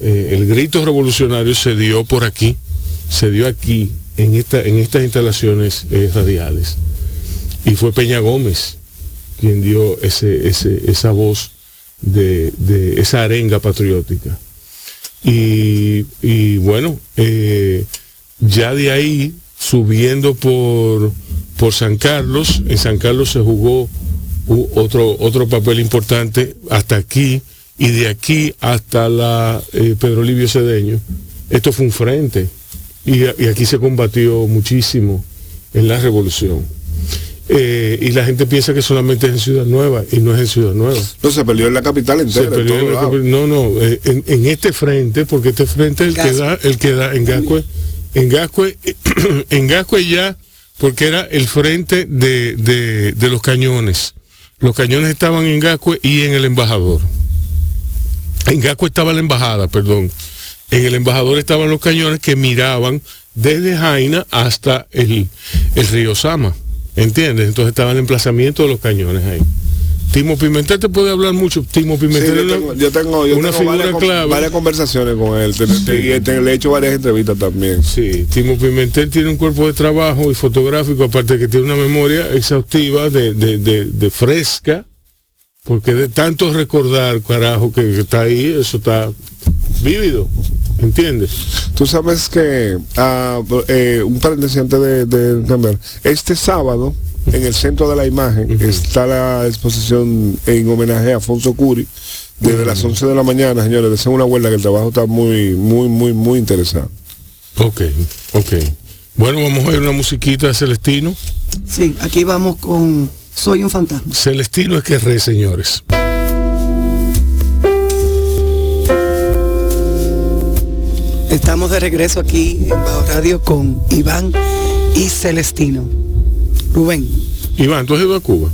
eh, el grito revolucionario se dio por aquí, se dio aquí, en, esta, en estas instalaciones eh, radiales. Y fue Peña Gómez quien dio ese, ese- esa voz de, de esa arenga patriótica. Y, y bueno, ya de ahí, subiendo por, por San Carlos, en San Carlos se jugó otro, otro papel importante hasta aquí, y de aquí hasta la eh, Pedro Livio Cedeño, esto fue un frente, y, y aquí se combatió muchísimo en la revolución. Eh, y la gente piensa que solamente es en Ciudad Nueva, y no es en Ciudad Nueva. No se peleó en la capital entera. peleó en la no, no, eh, en, en este frente, porque este frente es el que da, el que da en Gascue, en Gascue, en Gascue ya, porque era el frente de, de- los cañones. Los cañones estaban en Gascue y en el embajador. En Gascue estaba la embajada, perdón. En el embajador estaban los cañones que miraban desde Jaina hasta el, el río Sama. ¿Entiendes? Entonces estaba el emplazamiento de los cañones ahí. Timo Pimentel te puede hablar mucho. Timo Sí, Pimentel yo tengo, una- yo tengo, yo una tengo figura varias, con- clave. varias conversaciones con él. Te- te- y te- le he hecho varias entrevistas también. Sí, Timo Pimentel tiene un cuerpo de trabajo y fotográfico, aparte que tiene una memoria exhaustiva de, de- de- de fresca, porque de tanto recordar, carajo, que, que está ahí, eso está vívido, ¿entiendes? Tú sabes que, ah, eh, un paréntesis antes de, de cambiar, este sábado, en el centro de la imagen, está la exposición en homenaje a Afonso Curi, desde las 11 de la mañana, señores, deseen una vuelta que el trabajo está muy, muy, muy, muy interesante. Ok, ok. Bueno, vamos a ver una musiquita de Celestino. Sí, aquí vamos con Soy un fantasma. Celestino es que re, señores. Estamos de regreso aquí en Bajo Radio con Iván y Celestino. Rubén, Iván, ¿tú has ido a Cuba?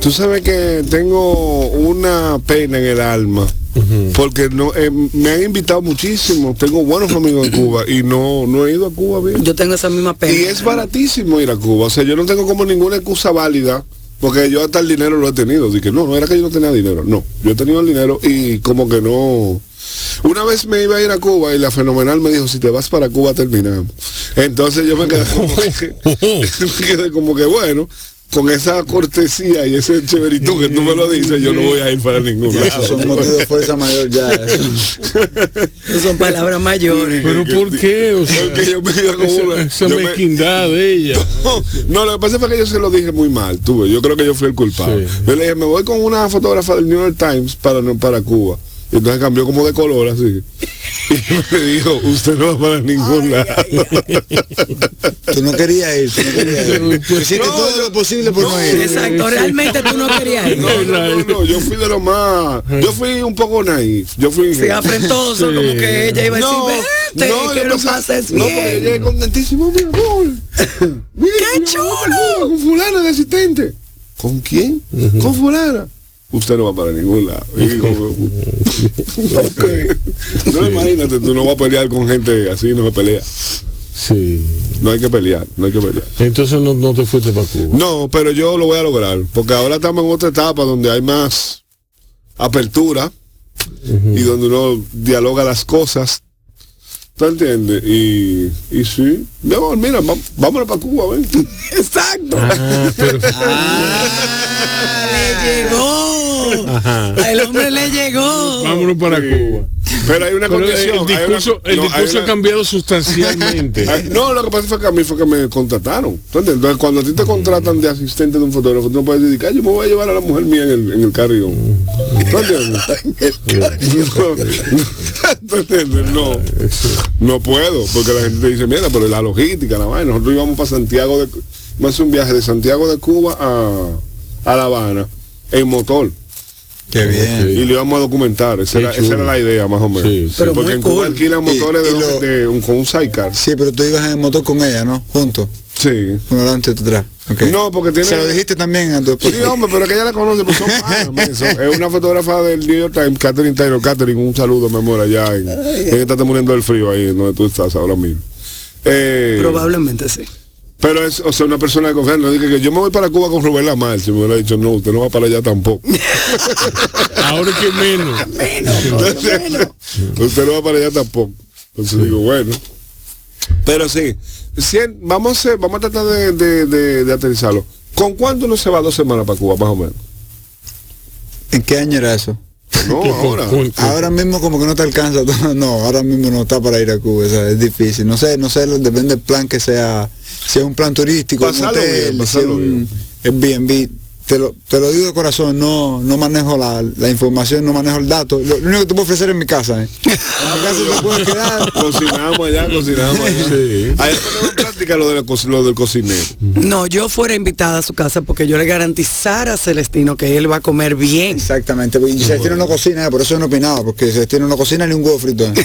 Tú sabes que tengo una pena en el alma. Porque no eh, me han invitado muchísimo, tengo buenos amigos en Cuba y no, no he ido a Cuba bien. yo tengo esa misma pena. Y es baratísimo ir a Cuba. O sea, yo no tengo como ninguna excusa válida. Porque yo hasta el dinero lo he tenido. Dije, no, no era que yo no tenía dinero. No, yo he tenido el dinero y como que no. Una vez me iba a ir a Cuba y la fenomenal me dijo, si te vas para Cuba terminamos. Entonces yo me quedé como que, me quedé como que bueno, con esa cortesía y ese chéverito que tú me lo dices, yo no voy a ir para ningún Ya, esos son lado. motivos de fuerza mayor ya. Esas son palabras mayores. Pero ¿por qué? O sea, Porque yo me con esa, una- esa yo me- mezquindad de ella. No, lo que pasa fue que yo se lo dije muy mal, tuve. Yo creo que yo fui el culpable. Sí. Yo le dije, me voy con una fotógrafa del New York Times para, para Cuba. Entonces cambió como de color así. Y me dijo, usted no va para ningún lado. Tú no querías tú no querías ir. Tú hiciste No, todo yo- lo posible por no, ir. Exacto, realmente tú no querías ir. No, no, no, no, yo fui de lo más. Yo fui un poco naif. Yo fui. Sí, afrentoso, como que ella iba a decir, No, vete, no, que pensé- pases No, porque bien. llegué contentísimo, mi amor. Mira, ¡Qué mi amor, chulo! Con fulana de asistente. ¿Con quién? Con fulana. Usted no va para ningún lado. Y digo, ok. No, imagínate, tú no vas a pelear con gente así, no se pelea. Sí. No hay que pelear, no hay que pelear. Entonces no, no te fuiste para Cuba. No, pero yo lo voy a lograr, porque ahora estamos en otra etapa donde hay más apertura y donde uno dialoga las cosas. ¿Tú entiendes? Y, y sí, mi amor, mira, va- vámonos para Cuba, ven. Exacto. Ah, pero, Ah, le llegó. Ajá. El hombre le llegó. Vámonos para Cuba. Pero hay una Pero condición. el una- discurso, el no, discurso ha una- cambiado sustancialmente. Ay, No, lo que pasa fue que a mí fue que me contrataron. ¿tú entiendes? Entonces, cuando a ti te contratan de asistente de un fotógrafo, tú no puedes decir, "Ay, yo me voy a llevar a la mujer mía en el, en el carro. ¿Tú entiendes? No, ¿Tú entiendes? No, no puedo, porque la gente te dice, mira, pero la logística, la vaina. Nosotros íbamos para Santiago de vamos a hacer un viaje de Santiago de Cuba a, a La Habana en motor. Qué bien. Y lo íbamos a documentar. Esa, era, esa chulo. era la idea, más o menos. Sí, sí. Pero porque en Cuba cool. alquilan motores y de, lo- de un, con un sidecar. Sí, pero tú ibas en el motor con ella, ¿no? Juntos. Sí. Uno delante y atrás. No, porque tiene- Se lo dijiste también a tu esposa. Sí, hombre, pero que ella la conoce, pues son panas, Es una fotógrafa del New York Times, Catherine Taylor. Catherine, un saludo, mi amor, allá en... Ella está muriendo del frío ahí, donde tú estás ahora mismo. Eh, Probablemente sí. Pero es, o sea, una persona de confianza. No dije que yo me voy para Cuba con Rubén Lamar. Si me hubiera dicho, no, usted no va para allá tampoco. Ahora que menos. Entonces, usted no va para allá tampoco. Entonces digo, bueno. Pero sí, cien- vamos vamos a tratar de, de, de- de aterrizarlo. ¿Con cuánto uno se va dos semanas para Cuba, más o menos? ¿En qué año era eso? No, ahora. con- con- Ahora mismo como que no te alcanza. No, ahora mismo no está para ir a Cuba. o sea, es difícil. No sé, no sé, depende del plan que sea. Si es un plan turístico, un Pasarlo hotel, bien, si es un Airbnb. Te lo, te lo digo de corazón, no, no manejo la, la información, no manejo el dato. Lo, lo único que te puedo ofrecer es mi casa. ¿eh? En mi casa te puedes quedar. Cocinamos allá, cocinamos allá. Sí. En práctica lo, de la lo del cocinero. No, yo fuera invitada a su casa porque yo le garantizara a Celestino que él va a comer bien. Exactamente, y Celestino no cocina, por eso yo no opinaba, porque Celestino no cocina ni un huevo frito. ¿eh?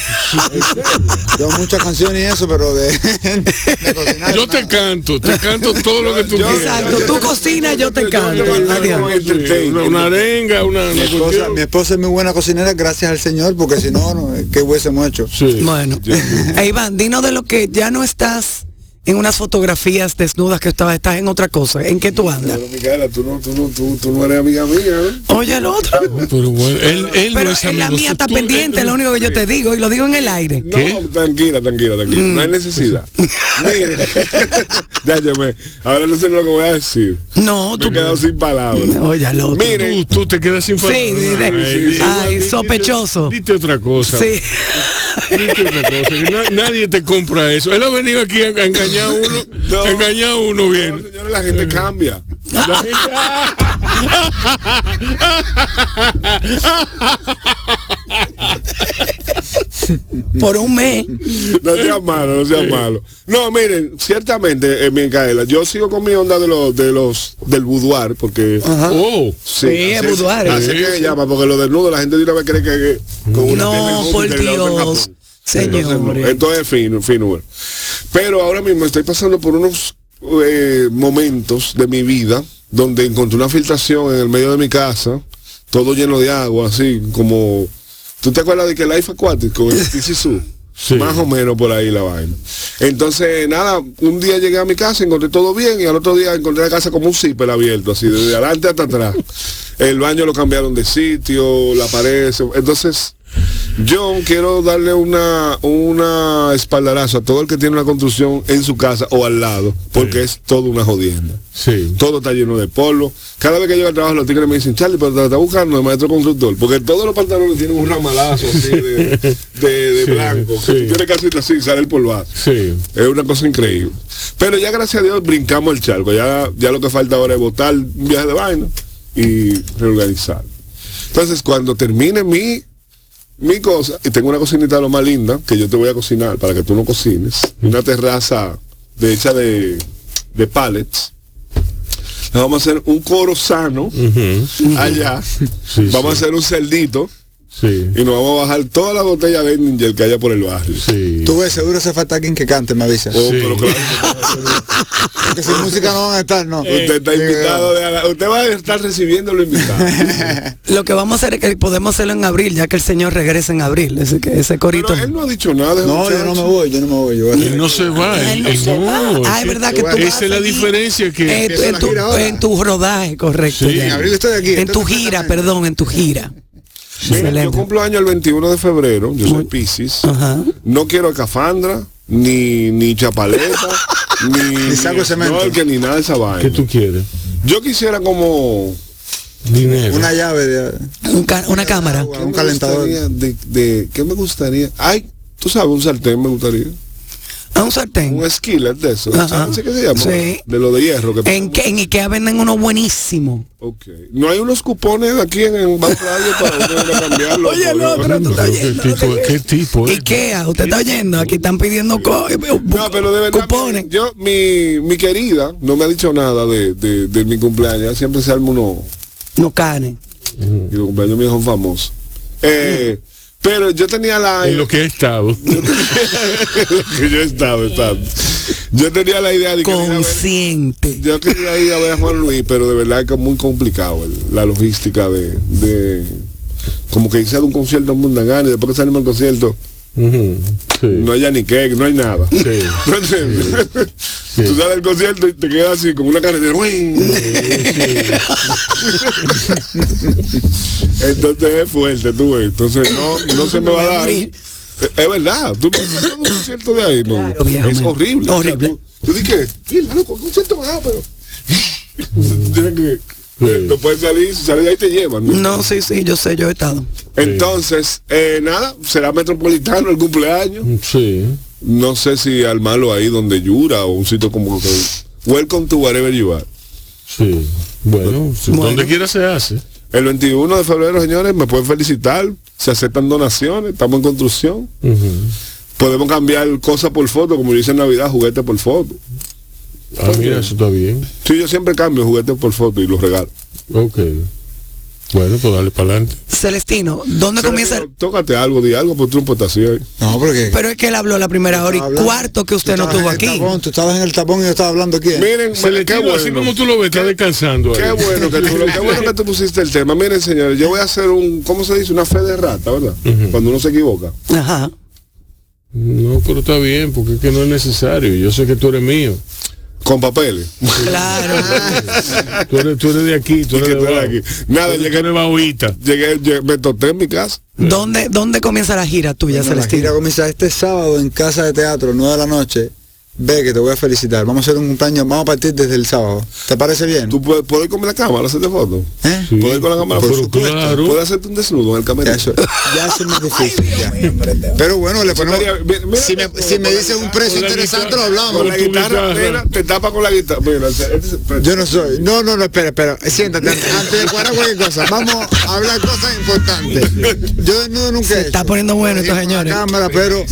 Yo muchas canciones y eso, pero de, de cocinar. Yo te canto, te canto todo lo que tú quieras. Exacto, tú cocinas, yo te canto. Una, una arenga, una, Mi esposa, mi esposa es muy buena cocinera, gracias al Señor, porque si no, no ¿qué hubiésemos hecho? Sí. Bueno, Iván, dinos de lo que ya no estás en unas fotografías desnudas que estabas, estás en otra cosa. ¿En qué tú andas? Pero Micaela, tú no, tú no, tú, tú no eres amiga mía, ¿no? Oye, el otro. Pero bueno, él, él Pero no es en la amigo. mía está Tú- pendiente, él- lo único que yo te digo, y lo digo en el aire. No, ¿Qué? tranquila, tranquila, tranquila. No hay necesidad. Mire, ya yo me, ahora no sé lo que voy a decir. No, Me tú. he quedado sin palabras. Oye, al otro. Mire, Tú, tú te quedas sin Sí, palabras. sí, sí. Ay, dite- sospechoso. Dite otra cosa. Sí. Nadie te compra eso. Él ha venido aquí a, engañar a uno. No. a engañar a uno no, bien. señores, la gente cambia. La Por un mes. No sea malo, no sea malo. No, miren, ciertamente, eh, Micaela, yo sigo con mi onda de los, de los, del boudoir, porque Ajá. Oh, Sí, es así boudoir. Así Sí, que se sí. llama, porque lo desnudo la gente de una vez cree que, que con una No, por Dios. Japón. Señores. Entonces, no, Esto es fino, fino. Pero ahora mismo estoy pasando por unos eh, momentos de mi vida donde encontré una filtración en el medio de mi casa, todo lleno de agua, así como... ¿Tú te acuerdas de que Life Aquatic con el Tizizú? Sí. Más o menos por ahí la vaina. Entonces, nada, un día llegué a mi casa, encontré todo bien y al otro día encontré la casa como un zipper abierto, así, desde adelante hasta atrás. El baño lo cambiaron de sitio, la pared, se- entonces Yo quiero darle una, una espaldarazo a todo el que tiene una construcción en su casa o al lado, porque es todo una jodienda. Sí. Todo está lleno de polvo. Cada vez que llego al trabajo los tigres me dicen, Charlie, pero te está buscando el maestro constructor, porque todos los pantalones tienen un ramalazo así de, de- de Sí, blanco, que tú tienes casi así, sale el polvazo. Sí. Es una cosa increíble. Pero ya gracias a Dios brincamos el charco. Ya, ya lo que falta ahora es botar un viaje de vaina y reorganizar. Entonces, cuando termine mi, mi cosa, y tengo una cocinita lo más linda, que yo te voy a cocinar para que tú no cocines, una terraza de hecha de, de pallets. Le vamos a hacer un coro sano allá. Sí, vamos sí. a hacer un celdito Sí. y nos vamos a bajar toda la botella de Ninja que haya por el barrio. Sí. Tú ves, seguro hace falta alguien que cante, me avisa. Oh, Sí. pero claro. Porque sin música no van a estar, ¿no. Usted está invitado, de- usted va a estar recibiendo lo invitado. Lo que vamos a hacer es que podemos hacerlo en abril, ya que el señor regrese en abril. Ese, que- ese corito. Pero él no ha dicho nada. No, yo no me voy, yo no me voy. Yo voy Él no se va. Él él- no él se va. no, Ah, es verdad que tú vas Esa es la diferencia que... Eh, en, la tu, en tu rodaje, correcto. Sí. En abril estoy aquí, En tu gira, perdón, en tu gira. Mira, yo cumplo año el 21 de febrero, yo soy Piscis. No quiero cafandra, ni, ni chapaleta, ni, Ni saco de cemento. no, que ni nada de esa vaina. ¿Qué tú quieres? Yo quisiera como Dinero. Una llave de... Un ca- una cámara. Agua. ¿qué Un calentador. De, de- ¿Qué me gustaría? Ay, tú sabes, un sartén me gustaría. A un sartén. Un skillet de eso. Ajá. ¿Sabes qué se llama? Sí. De lo de hierro. Que En, que- en Ikea venden uno buenísimo. Ok. No hay unos cupones aquí en, en Banco para uno cambiarlo. Oye, el otro, tú estás ¿Qué oyendo. tipo, ¿Qué tipo es? Ikea, usted está oyendo, aquí están pidiendo co- No, pero de verdad, cupones. yo, mi, mi querida, no me ha dicho nada de, de, de mi cumpleaños, siempre se arma uno, No canen. mi cumpleaños mío son famosos. Eh, pero yo tenía la... En lo que ha estado. que yo estaba, estaba. Yo tenía la idea de que... a ver- Consciente. yo quería ir a ver a Juan Luis, pero de verdad que es muy complicado el- la logística de, de... Como que a un concierto en Mundangana y después que salimos del concierto, Sí. no hay ya ni cake, no hay nada. Sí. ¿No entiendes? Tú sales del concierto y te quedas así como una carretera. Entonces es fuerte, tú ves. Entonces no, no se me va a dar. Es verdad, tú me un concierto de ahí, no. Claro, viejo, es man. horrible. O sea, Horrible. tú, tú dices, mira, loco, un concierto va, pero. Tienes que. Sí. No puedes salir, si sales de ahí te llevan. ¿no? No, sí, sí, yo sé, yo he estado. Entonces, eh, nada, será metropolitano el cumpleaños. Sí. No sé si armarlo ahí donde Yura o un sitio como que. Welcome to wherever you are. Sí. Bueno, si Bueno. donde quiera se hace. El 21 de febrero, señores, me pueden felicitar. Se aceptan donaciones, estamos en construcción. Podemos cambiar cosas por foto, como dice en Navidad, juguetes por foto. Ah, mira, eso está bien. Sí, yo siempre cambio juguetes por foto y los regalo. Ok. Bueno, pues dale para adelante. Celestino, ¿dónde comienza? el- Tócate algo, di algo, pues tú así ahí. No, porque... Pero es que él habló la primera hora y Hablando. cuarto que usted no tuvo aquí. tapón, tú estabas en el tapón y yo estaba hablando aquí. Miren, qué Selectivo, así como bueno. tú lo ves, está descansando ahí. Qué bueno que tú, lo- qué bueno que tú pusiste el tema. Miren, señores, yo voy a hacer un, ¿cómo se dice? Una fe de rata, ¿verdad? Cuando uno se equivoca. Ajá. No, pero está bien, porque es que no es necesario. Yo sé que tú eres mío. Con papeles. Claro. Tú eres, tú eres de aquí, tú Y eres que de tú eres abajo. aquí. Nada, llegué, bahuita. llegué, llegué- me toté en mi casa. ¿Dónde, ¿Dónde comienza la gira tuya, Bueno, la gira comienza este sábado en Casa de Teatro, 9 de la noche. Ve que te voy a felicitar. Vamos a hacer un cumpleaños, vamos a partir desde el sábado. ¿Te parece bien? ¿Tú puedes, puedes ir con la cámara, hacerte fotos? ¿Eh? Sí. ¿Puedes ir con la cámara? Por supuesto. claro. ¿Puedes hacerte un desnudo en el camerino? eso, ya eso es más difícil. ya. Pero bueno, le ponemos... María, mira- mira Si me, si me dices un precio interesante, lo hablamos. Con la guitarra, mira, te tapa con la guitarra. Mira, este es- Yo no soy. No, no, no, espera, espera. Siéntate. Antes de cuadrar cualquier cosa, vamos a hablar cosas importantes. Yo desnudo nunca Se he está hecho. poniendo bueno estos señores. cámara, pero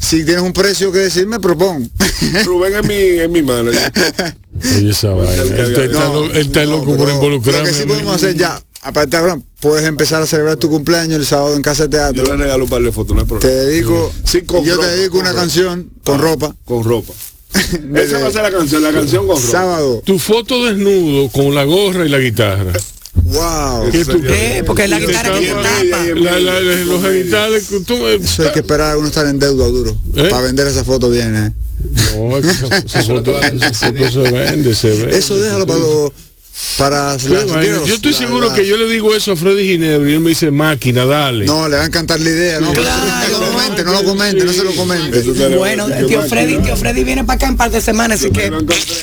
si tienes un precio que decirme, propón. Rubén es mi, es mi mano. Oye, esa vaina. Él está, loco por involucrarme. Lo que sí podemos hacer ya, aparte ahora, puedes empezar a celebrar tu cumpleaños el sábado en Casa de Yo le Teatro. regalo un par de fotos, no hay Te problema. dedico, Sí, con yo ropa, te dedico con una ropa. canción con ropa. Con ropa. Esa va a ser la canción, la canción con ropa. Sábado. Tu foto desnudo con la gorra y la guitarra. Wow. ¿Qué tú Eh, porque es la te guitarra que tapa- tapa. La- la- la- los genitales, tú me- Eso hay que esperar a uno estar en deuda duro. ¿Eh? Para vender esa foto bien, ¿eh? No, es que esa, esa foto, esa foto se vende, se vende. Eso déjalo para los para las Yo estoy la seguro que yo le digo eso a Freddy Ginebra y él me dice máquina, dale. No, le va a encantar la idea, no, Claro. no lo comente, no lo comente, no se lo comente. Bueno, tío Freddy, tío Freddy viene para acá en par de semanas, así que...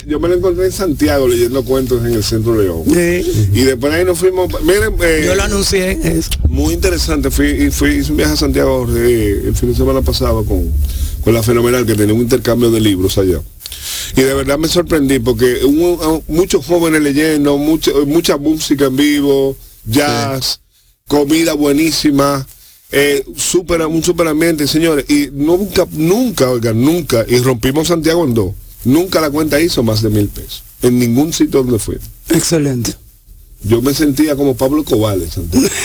yo me lo encontré en Santiago leyendo cuentos en el Centro León. Sí, Y después ahí nos fuimos. Miren, eh, yo lo anuncié. eso. muy interesante. Fui, y fui, hice un viaje a Santiago eh, el fin de semana pasado con, con la Fenomenal, que tenía un intercambio de libros allá. Y de verdad me sorprendí porque hubo uh, muchos jóvenes leyendo, mucho, mucha música en vivo, jazz, comida buenísima, eh, un super ambiente, señores. Y nunca, nunca, oigan, nunca, y rompimos Santiago en dos. Nunca la cuenta hizo más de mil pesos. En ningún sitio donde fui. Excelente. Yo me sentía como Pablo Cobal en Santiago.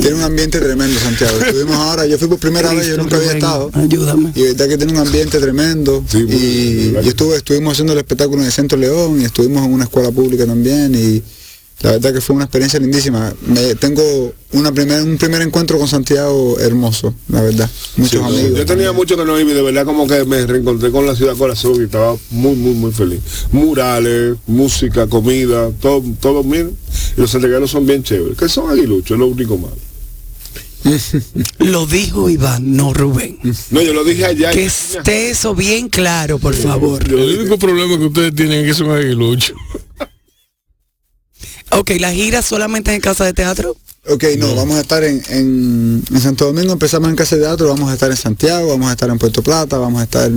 Tiene un ambiente tremendo, Santiago. Estuvimos ahora, yo fui por primera vez, yo nunca había estado. Ayúdame. Y verdad que tiene un ambiente tremendo. Sí, y estuve, estuvimos haciendo el espectáculo en el Centro León y estuvimos en una escuela pública también y la verdad que fue una experiencia lindísima. Me, tengo una primer, un primer encuentro con Santiago hermoso, la verdad. Muchos amigos. Yo tenía también. mucho que no iba y de verdad como que me reencontré con la ciudad corazón y estaba muy, muy, muy feliz. Murales, música, comida, todo, todo bien. Y los santiagueros son bien chéveres. Que son aguiluchos, es lo único malo. Lo dijo Iván, no Rubén. No, yo lo dije allá. Que esté eso bien claro, por favor. El único problema que ustedes tienen es que son aguiluchos. Ok, la gira solamente es en casa de teatro. Ok, no, vamos a estar en, en, en Santo Domingo, empezamos en Casa de Teatro, vamos a estar en Santiago, vamos a estar en Puerto Plata, vamos a estar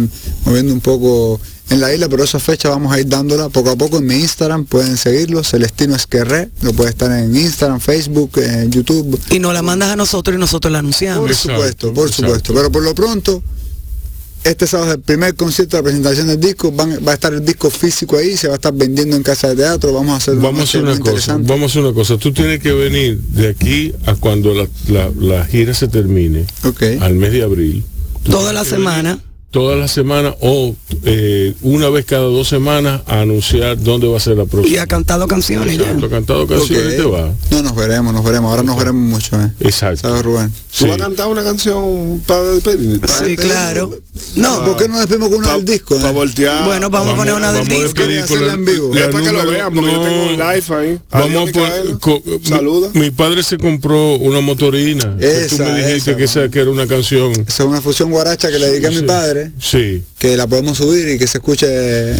moviendo un poco en la isla, pero esa fecha vamos a ir dándola poco a poco en mi Instagram, pueden seguirlo, Celestino Esquerré, lo puede estar en Instagram, Facebook, en YouTube, Y nos la mandas a nosotros y nosotros la por anunciamos. Exacto, supuesto, por supuesto, pero por lo pronto, este sábado es el primer concierto de presentación del disco, van- va a estar el disco físico ahí, se va a estar vendiendo en Casa de Teatro, vamos a hacer Vamos una cosa, interesante. vamos a hacer una cosa. Tú tienes que venir de aquí a cuando la, la- la gira se termine, al mes de abril. Toda la venir semana. Toda la semana o eh, una vez cada dos semanas a anunciar dónde va a ser la Y próxima. ha cantado canciones ya. Exacto, cantado canciones te va. No, nos veremos, nos veremos, ahora nos veremos mucho, eh. Exacto. ¿Sabes, Rubén? ¿Tú Sí. vas a cantar una canción para despedir? Sí, claro. No, ¿Por qué no despedimos con una del disco? Para eh? voltear. bueno, vamos, a poner una del vamos a disco. hacerla la- en vivo. la Es para que lo vean, porque yo tengo un live ahí. Vamos a poner- co- Saluda. Mi, mi padre se compró una motorina. que tú Esa, me dijiste esa, que, esa, que era una canción. Esa es una fusión guaracha que le dediqué a mi Sí. Sí, que la podemos subir y que se escuche.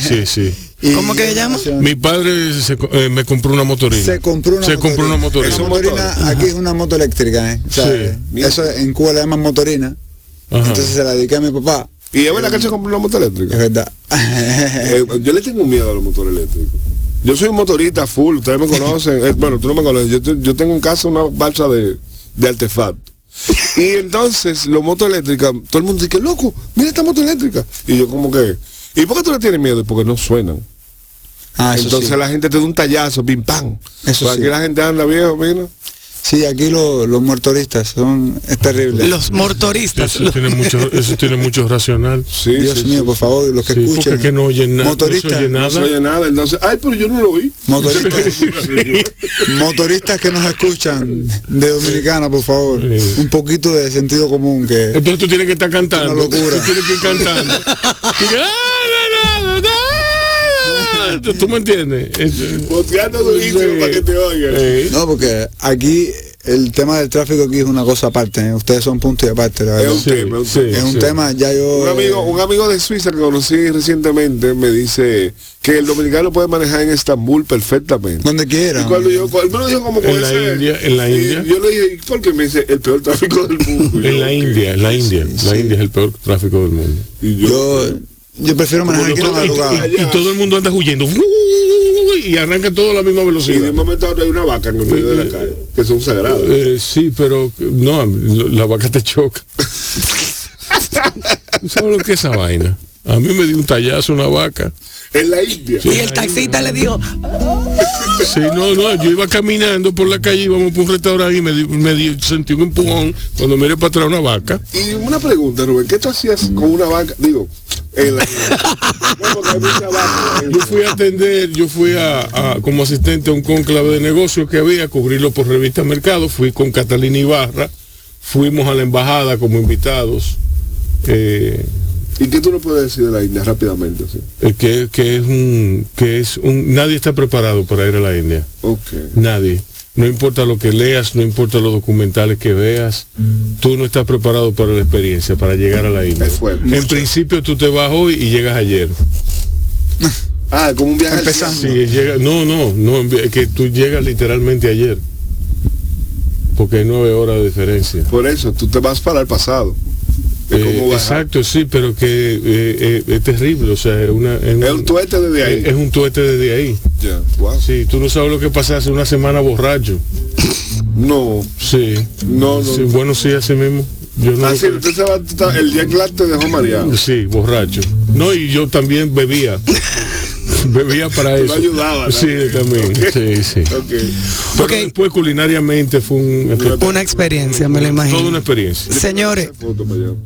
sí, sí. Y ¿Cómo que se llama? Mi padre se eh, me compró una motorina. Se compró una Se motorina. compró una motorina. Esa motorina aquí es una moto eléctrica, ¿eh? O sea, Sí. Eso en Cuba le llaman motorina. Ajá. Entonces se la dediqué a mi papá. Y es verdad que él se compró una moto Es eléctrica. verdad. Eh, yo le tengo miedo a los motores eléctricos. Yo soy un motorista full, ustedes me conocen. Eh, bueno, tú no me conoces. Yo, yo tengo en casa una balsa de, de artefacto. Y entonces, los motos eléctricas, todo el mundo dice, loco, mira esta moto eléctrica. Y yo como que, ¿y por qué tú le tienes miedo? Porque no suenan. Ah, entonces sí. la gente te da un tallazo, pim pam. Eso Pues sí. Aquí la gente anda viejo, mira. Sí, aquí lo- los muertoristas son es terrible. Los motoristas. Eso tiene mucho, eso tiene mucho racional. Sí, Dios sí, mío, sí. por favor, los que Sí, escuchen. porque que no oyen nada. Motoristas, no se oye No nada. se oye nada. Entonces, ay, pero yo no lo oí. Motoristas, motoristas que nos escuchan de Dominicana, por favor. Sí. Un poquito de sentido común que Entonces tú tienes que estar cantando. Una locura. Tú tienes que ir cantando. Y "Ah, na, na, na, na". ¿Tú- ¿Tú me entiendes? Es- Boteando durísimo Sí. para que te oigan. Eh, No, porque aquí el tema del tráfico aquí es una cosa aparte. ¿eh? Ustedes son punto y aparte, la Es verdad. un Sí, tema, es un sí. tema. Es un tema, ya yo... Un amigo, un amigo de Suiza que conocí recientemente me dice que el dominicano puede manejar en Estambul perfectamente. Donde quiera. Y cuando yo, cuando me lo dijo como En la ese- India, en la India. Yo le dije, ¿y por qué me dice el peor tráfico del mundo? En la. India, en la India. La India es el peor tráfico del mundo. Y yo, Yo, yo prefiero manejar aquí en la Todo- y, madrugada. y- y todo el mundo anda huyendo. Y arranca todo a la misma y de velocidad. un momento a otro hay una vaca en el medio de la calle, que son sagradas. Eh, sí, pero no, la vaca te choca. ¿Sabes lo que es esa vaina? A mí me dio un tallazo una vaca. En la India. Y el taxista le dijo, Sí, no, no, yo iba caminando por la calle, íbamos por un restaurante y me, me di- sentí un empujón cuando miré para atrás una vaca. Y una pregunta, Rubén, ¿qué tú hacías con una vaca? Digo, en la No. Yo fui a atender, yo fui a, a- como asistente a un conclave de negocios que había, cubrirlo por revista Mercado, fui con Catalina Ibarra, fuimos a la embajada como invitados, eh, ¿Y qué tú no puedes decir de la India rápidamente? Eh, que, que es un que es un nadie está preparado para ir a la India Ok. nadie no importa lo que leas no importa los documentales que veas tú no estás preparado para la experiencia para llegar a la fuerte. en principio tú te vas hoy y llegas ayer Ah, como un viaje Empezando. cielo. Sí, llega, no, no, no, es que tú llegas literalmente ayer. Porque hay nueve horas de diferencia. Por eso, tú te vas para el pasado. Eh, exacto, sí, pero que eh, eh, es terrible, o sea, es, una, es, Es un tuete desde ahí. Es, un tuete desde ahí. Ya, wow. Sí, tú no sabes lo que pasa hace una semana borracho. No, Sí. no, no. Sí, bueno, sí, así mismo. Yo no Ah, sí, usted se va, el jet lag te dejó mareado. Sí, borracho. No, y yo también bebía. bebía para eso. ¿no? Sí, también. Sí, sí. Pero Ok. después culinariamente fue un Una experiencia, me lo imagino. toda una experiencia. Señores.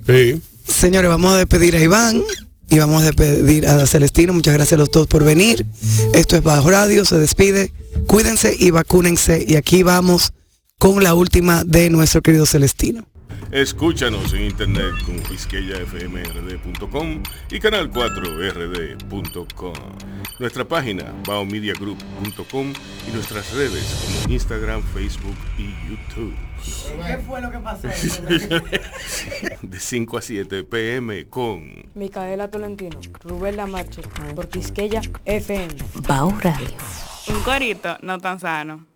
Sí. señores, vamos a despedir a Iván y vamos a despedir a Celestino. Muchas gracias a los dos por venir. Esto es Bajo Radio, se despide. Cuídense y vacúnense. Y aquí vamos con la última de nuestro querido Celestino. Escúchanos en internet con quisqueyafmrd.com y canal 4rd.com. Nuestra página baomediagroup.com y nuestras redes como Instagram, Facebook y YouTube. ¿Qué fue lo que pasó? De 5 a 7 pm con Micaela Tolentino, Rubén Lamarche, por Quisqueya FM. Bao Radio. Un corito no tan sano.